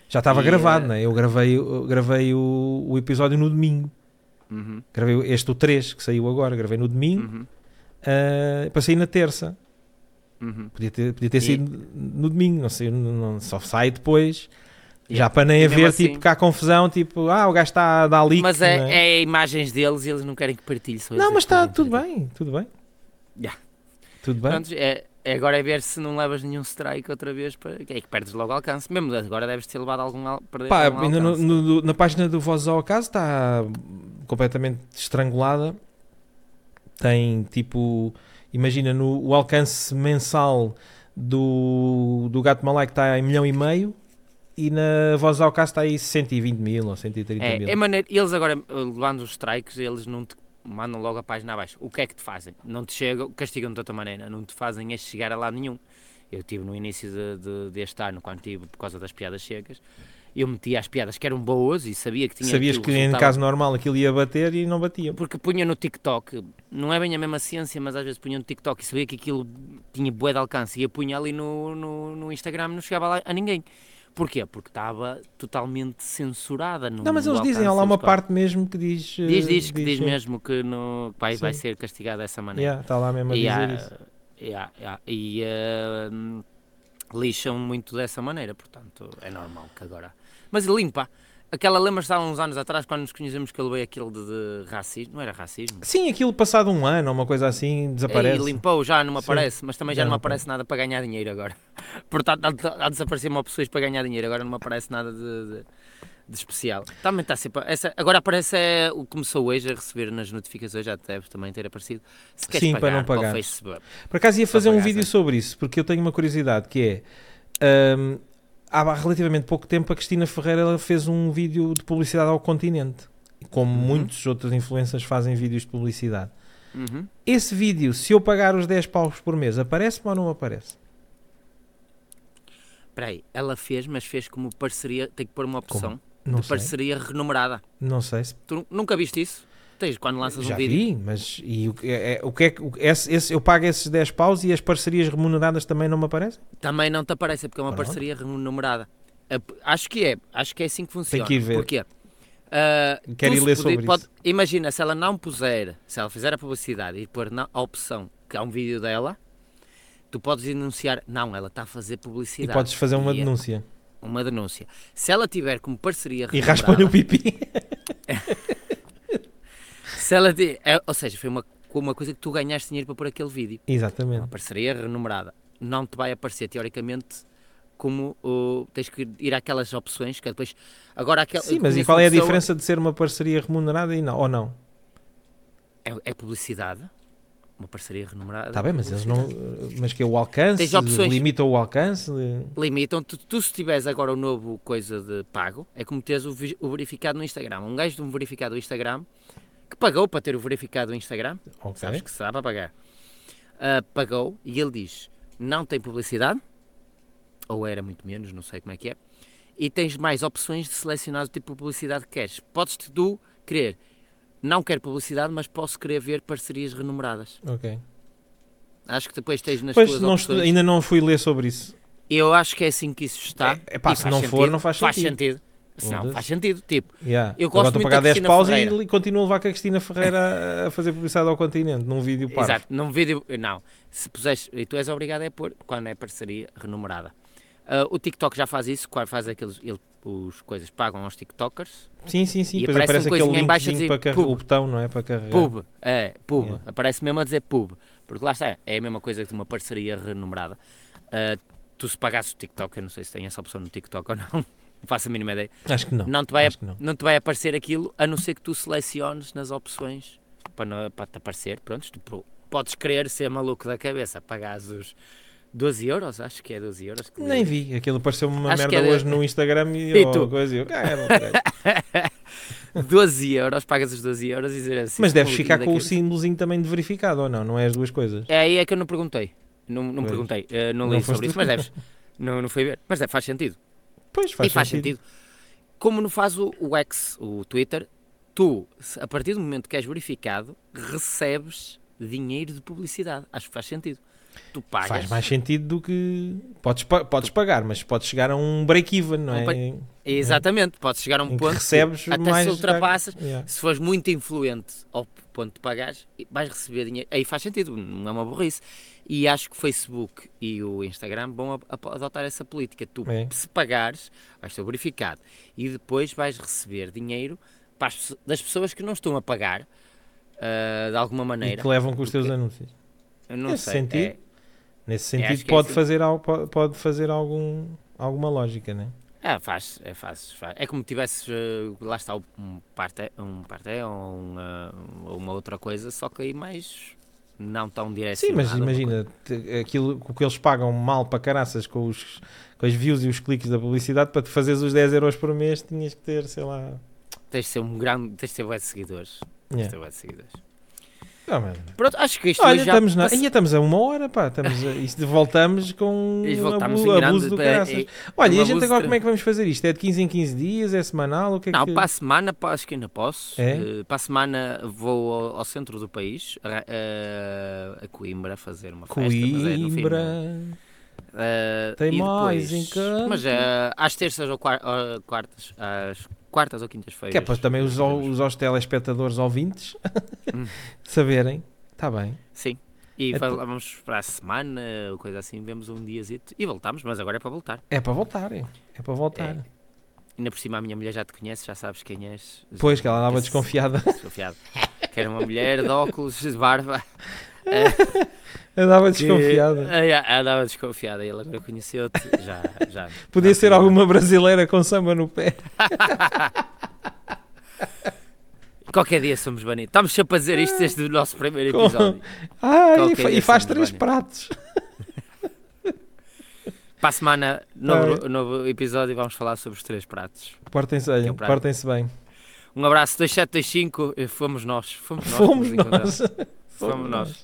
Já estava gravado, eh, né? Eu gravei, eu gravei o, o episódio no domingo. Uhum, Gravei este, o 3, que saiu agora, gravei no domingo, uhum, eh, para sair na terça. uhum. Podia ter, podia ter E- sido no domingo, não sei, não, só sai depois. Já Yeah. para nem E haver, assim- tipo, cá confusão, tipo, ah, o gajo está a dar leak. Mas é, é? é imagens deles e eles não querem que partilhe. Não, mas está tudo bem, tudo bem. Yeah. Tudo bem. Pronto, é, é agora é ver se não levas nenhum strike outra vez, para, é que perdes logo alcance. Mesmo agora deves ter levado algum al- Pá, algum alcance. no- no- na página do Voz ao Acaso está completamente estrangulada. Tem tipo, imagina, no, o alcance mensal do, do Gato Malai que está em milhão e meio e na Voz ao Acaso está aí 120 mil ou 130 mil. É, é maneiro, eles agora, eh, levando os strikes, eles não te mandam logo a página abaixo. O que é que te fazem? Não te chegam, castigam de outra maneira, não te fazem é chegar a lado nenhum. Eu tive no início de, de- deste ano, quando tive por causa das piadas secas, eu metia as piadas que eram boas e sabia que tinha Sabias que em caso normal aquilo ia bater e não batia. Porque punha no TikTok, não é bem a mesma ciência, mas às vezes punha no TikTok e sabia que aquilo tinha bué de alcance e eu punha ali no, no, no Instagram não chegava lá a ninguém. Porquê? Porque estava totalmente censurada. No, Não, mas eles dizem, há lá uma parte mesmo que diz. eh, Diz, diz, que diz sim. mesmo que no, vai, vai ser castigado dessa maneira. Yeah, Está lá mesmo a E, dizer há- isso. yeah, yeah, e eh, lixam muito dessa maneira, portanto é normal que agora. Mas limpa. Aquela lembra-se há uns anos atrás, quando nos conhecemos que ele veio aquele de, de racismo, não era racismo? Sim, aquilo passado um ano uma coisa assim desaparece. E limpou, já não me Sim, aparece, mas também já, já não me não aparece nada para ganhar dinheiro agora. *laughs* Portanto, há, há de desaparecer-me opções para ganhar dinheiro, agora não me aparece nada de, de- de especial. Também está sempre. Essa, agora aparece é, começou hoje a receber nas notificações, já deve também ter aparecido. Se queres Sim, para pagar não para o pagares. Facebook. Por acaso ia fazer um pagar, vídeo sim. sobre isso, porque eu tenho uma curiosidade que é. hum, há relativamente pouco tempo a Cristina Ferreira fez um vídeo de publicidade ao continente. Como Uhum. muitos outros influencers fazem vídeos de publicidade. Uhum. Esse vídeo, se eu pagar os 10 paus por mês, aparece-me ou não aparece? Espera aí, ela fez, mas fez como parceria, tem que pôr uma opção Não de sei. parceria renumerada. Não sei se Tu nu- nunca viste isso? Tens quando lanças Já um vídeo. vi, mas e o, é, é- o que é que esse, esse- eu pago esses 10 paus e as parcerias remuneradas também não me aparecem? Também não te aparece, porque é uma Pronto. parceria remunerada. Acho que é, acho que é assim que funciona. que ir ver. Porquê? Ah, Quero ir ler sobre pode- isso. Imagina, se ela não puser, se ela fizer a publicidade e pôr na, a opção que há um vídeo dela, tu podes denunciar, não, ela está a fazer E publicidade. podes fazer uma E é denúncia. Uma denúncia. Se ela tiver como parceria E remunerada, raspa-lhe o pipi. *laughs* se ela ti- é, ou seja, foi uma, uma coisa que tu ganhaste dinheiro para pôr aquele vídeo. Uma Exatamente. parceria renumerada. Não te vai aparecer, teoricamente, como o tens que ir àquelas opções que depois. Agora, aquela, Sim, mas e conheço qual uma é a pessoa- diferença de ser uma parceria remunerada e não, ou não? É, é publicidade. Uma parceria remunerada. Está bem, mas eles não. Mas que é o alcance? Tens opções. Limitam o alcance? Limitam. Tu, tu, se tiveres agora o novo coisa de pago, é como teres o, o verificado no Instagram. Um gajo de um verificado do Instagram que pagou para ter o verificado do Instagram, Ok. sabes que se dá para pagar, Ah, pagou e ele diz: não tem publicidade, ou era muito menos, não sei como é que é, e tens mais opções de selecionar o tipo de publicidade que queres. Podes tu querer, não quero publicidade, mas posso querer ver parcerias renumeradas. Ok. Acho que depois tens nas Pois tuas não opções. ainda não fui ler sobre isso. Eu acho que é assim que isso está. É- epá, e se não sentido, for, não faz Faz sentido. Sentido. Se não, Foda-se. faz sentido. Tipo, Yeah. Eu Agora gosto estou a muito pagar da 10 Cristina paus Ferreira. e continuo a levar com a Cristina Ferreira a fazer publicidade ao continente, num vídeo parvo. exato, num vídeo. Não. Se puseres. E tu és obrigado a pôr quando é parceria renumerada. Ah, o TikTok já faz isso, quando faz aqueles. Ele, os coisas pagam aos TikTokers. Sim, sim, sim. E aparece aparece aquele coisinha em baixo a linkzinho dizer para carregar pub. o botão, não é? Para carregar. Pub. É, pub. Yeah. Aparece mesmo a dizer pub. Porque lá está. É a mesma coisa que uma parceria renumerada. Ah, tu se pagasses o TikTok, eu não sei se tem essa opção no TikTok ou não. Faço a mínima ideia. Acho que não. Não te, vai, não. não te vai aparecer aquilo, a não ser que tu seleciones nas opções para, não- para te aparecer. Pronto, tu podes querer ser maluco da cabeça, pagares os 12 euros, acho que é 12 euros. que Nem vi. Aquilo apareceu-me uma Acho merda é hoje no Instagram e, *laughs* E oh, coisa. e eu, "Ah, não, caralho." 12 *laughs* euros, pagas os 12 euros e dizer assim. Mas deves ficar com o símbolozinho também de verificado ou não? Não é as duas coisas? É aí é que eu não perguntei. Não, não Pois. perguntei, eh, não Não li sobre isso, mas deves. Não, não foi ver. Mas é, faz sentido. Pois faz, e faz sentido. Como não faz o, o X, o Twitter, tu, a partir do momento que és verificado, recebes dinheiro de publicidade. Acho que faz sentido. Tu pagas. Faz mais sentido do que. Podes, podes pagar, mas podes chegar a um break-even, não é? break- Exatamente, podes chegar a um Em que ponto recebes que até mais. se ultrapassas, Yeah. se fores muito influente ao ponto de pagares, vais receber dinheiro. Aí faz sentido, não é uma burrice. E acho que o Facebook e o Instagram vão adotar essa política. Tu, É. se pagares, vais ser verificado e depois vais receber dinheiro as das pessoas que não estão a pagar ah, de alguma E maneira. que levam com os teus anúncios. Não Nesse sei. sentido, é- Nesse É, sentido, é pode, assim. fazer, al- po- pode fazer algum, alguma lógica, né? É, faz, é, faz, faz. É como tivesses, eh, lá está, um parte, um parte ou uma, uma outra coisa, só que aí mais não tão Sim, direcionado. mas a uma imagina, aquilo o que eles pagam mal para caraças com, os, com as views e os cliques da publicidade, para te fazeres os 10 euros por mês, tinhas que ter, sei lá. Tens de ser um grande, tens de ter bué de seguidores. Tens de Yeah. ter bué de seguidores. Ah, mano. Pronto, acho que isto Olha, já estamos, na, ainda estamos a uma hora, pá. Estamos a, isto voltamos com E voltámos abu- em grande, abuso do é, caraças. é, Olha, e um a gente agora de- como é que vamos fazer isto? É de 15 em 15 dias? É semanal? O que é Não, que... para a semana pá, acho que ainda posso. É? Eh, para a semana vou ao, ao centro do país, a, a- Coimbra, fazer uma festa. mas é no fim, Coimbra. Eh, Tem e mais depois- encanto. Mas eh, às terças ou quartas, às quartas ou quintas-feiras. Que é para também os, os, os telespectadores ouvintes Hum. *laughs* saberem. Está bem. Sim. E Então- vamos para a semana, coisa assim, vemos um diazito e voltamos, mas agora é para voltar. É para voltar. É, é para voltar. É. Ainda por cima a minha mulher já te conhece, já sabes quem és. Pois que ela andava desconfiada. Desconfiado. Que era uma mulher de óculos, de barba. *laughs* andava que- desconfiada. Ah, andava desconfiada e ela agora conheceu-te. Já, já. Podia já ser alguma brasileira com samba no pé. *laughs* Qualquer dia somos banidos. Estamos sempre a dizer isto desde o nosso primeiro Com- episódio. Ah, e, fa- e faz três banidos. pratos. *laughs* Para a semana, novo, novo episódio e vamos falar sobre os três pratos. Portem-se Que é portem-se bem. Um abraço, 2725. eh, Fomos nós. Fomos nós. Fomos nós. Somos nós.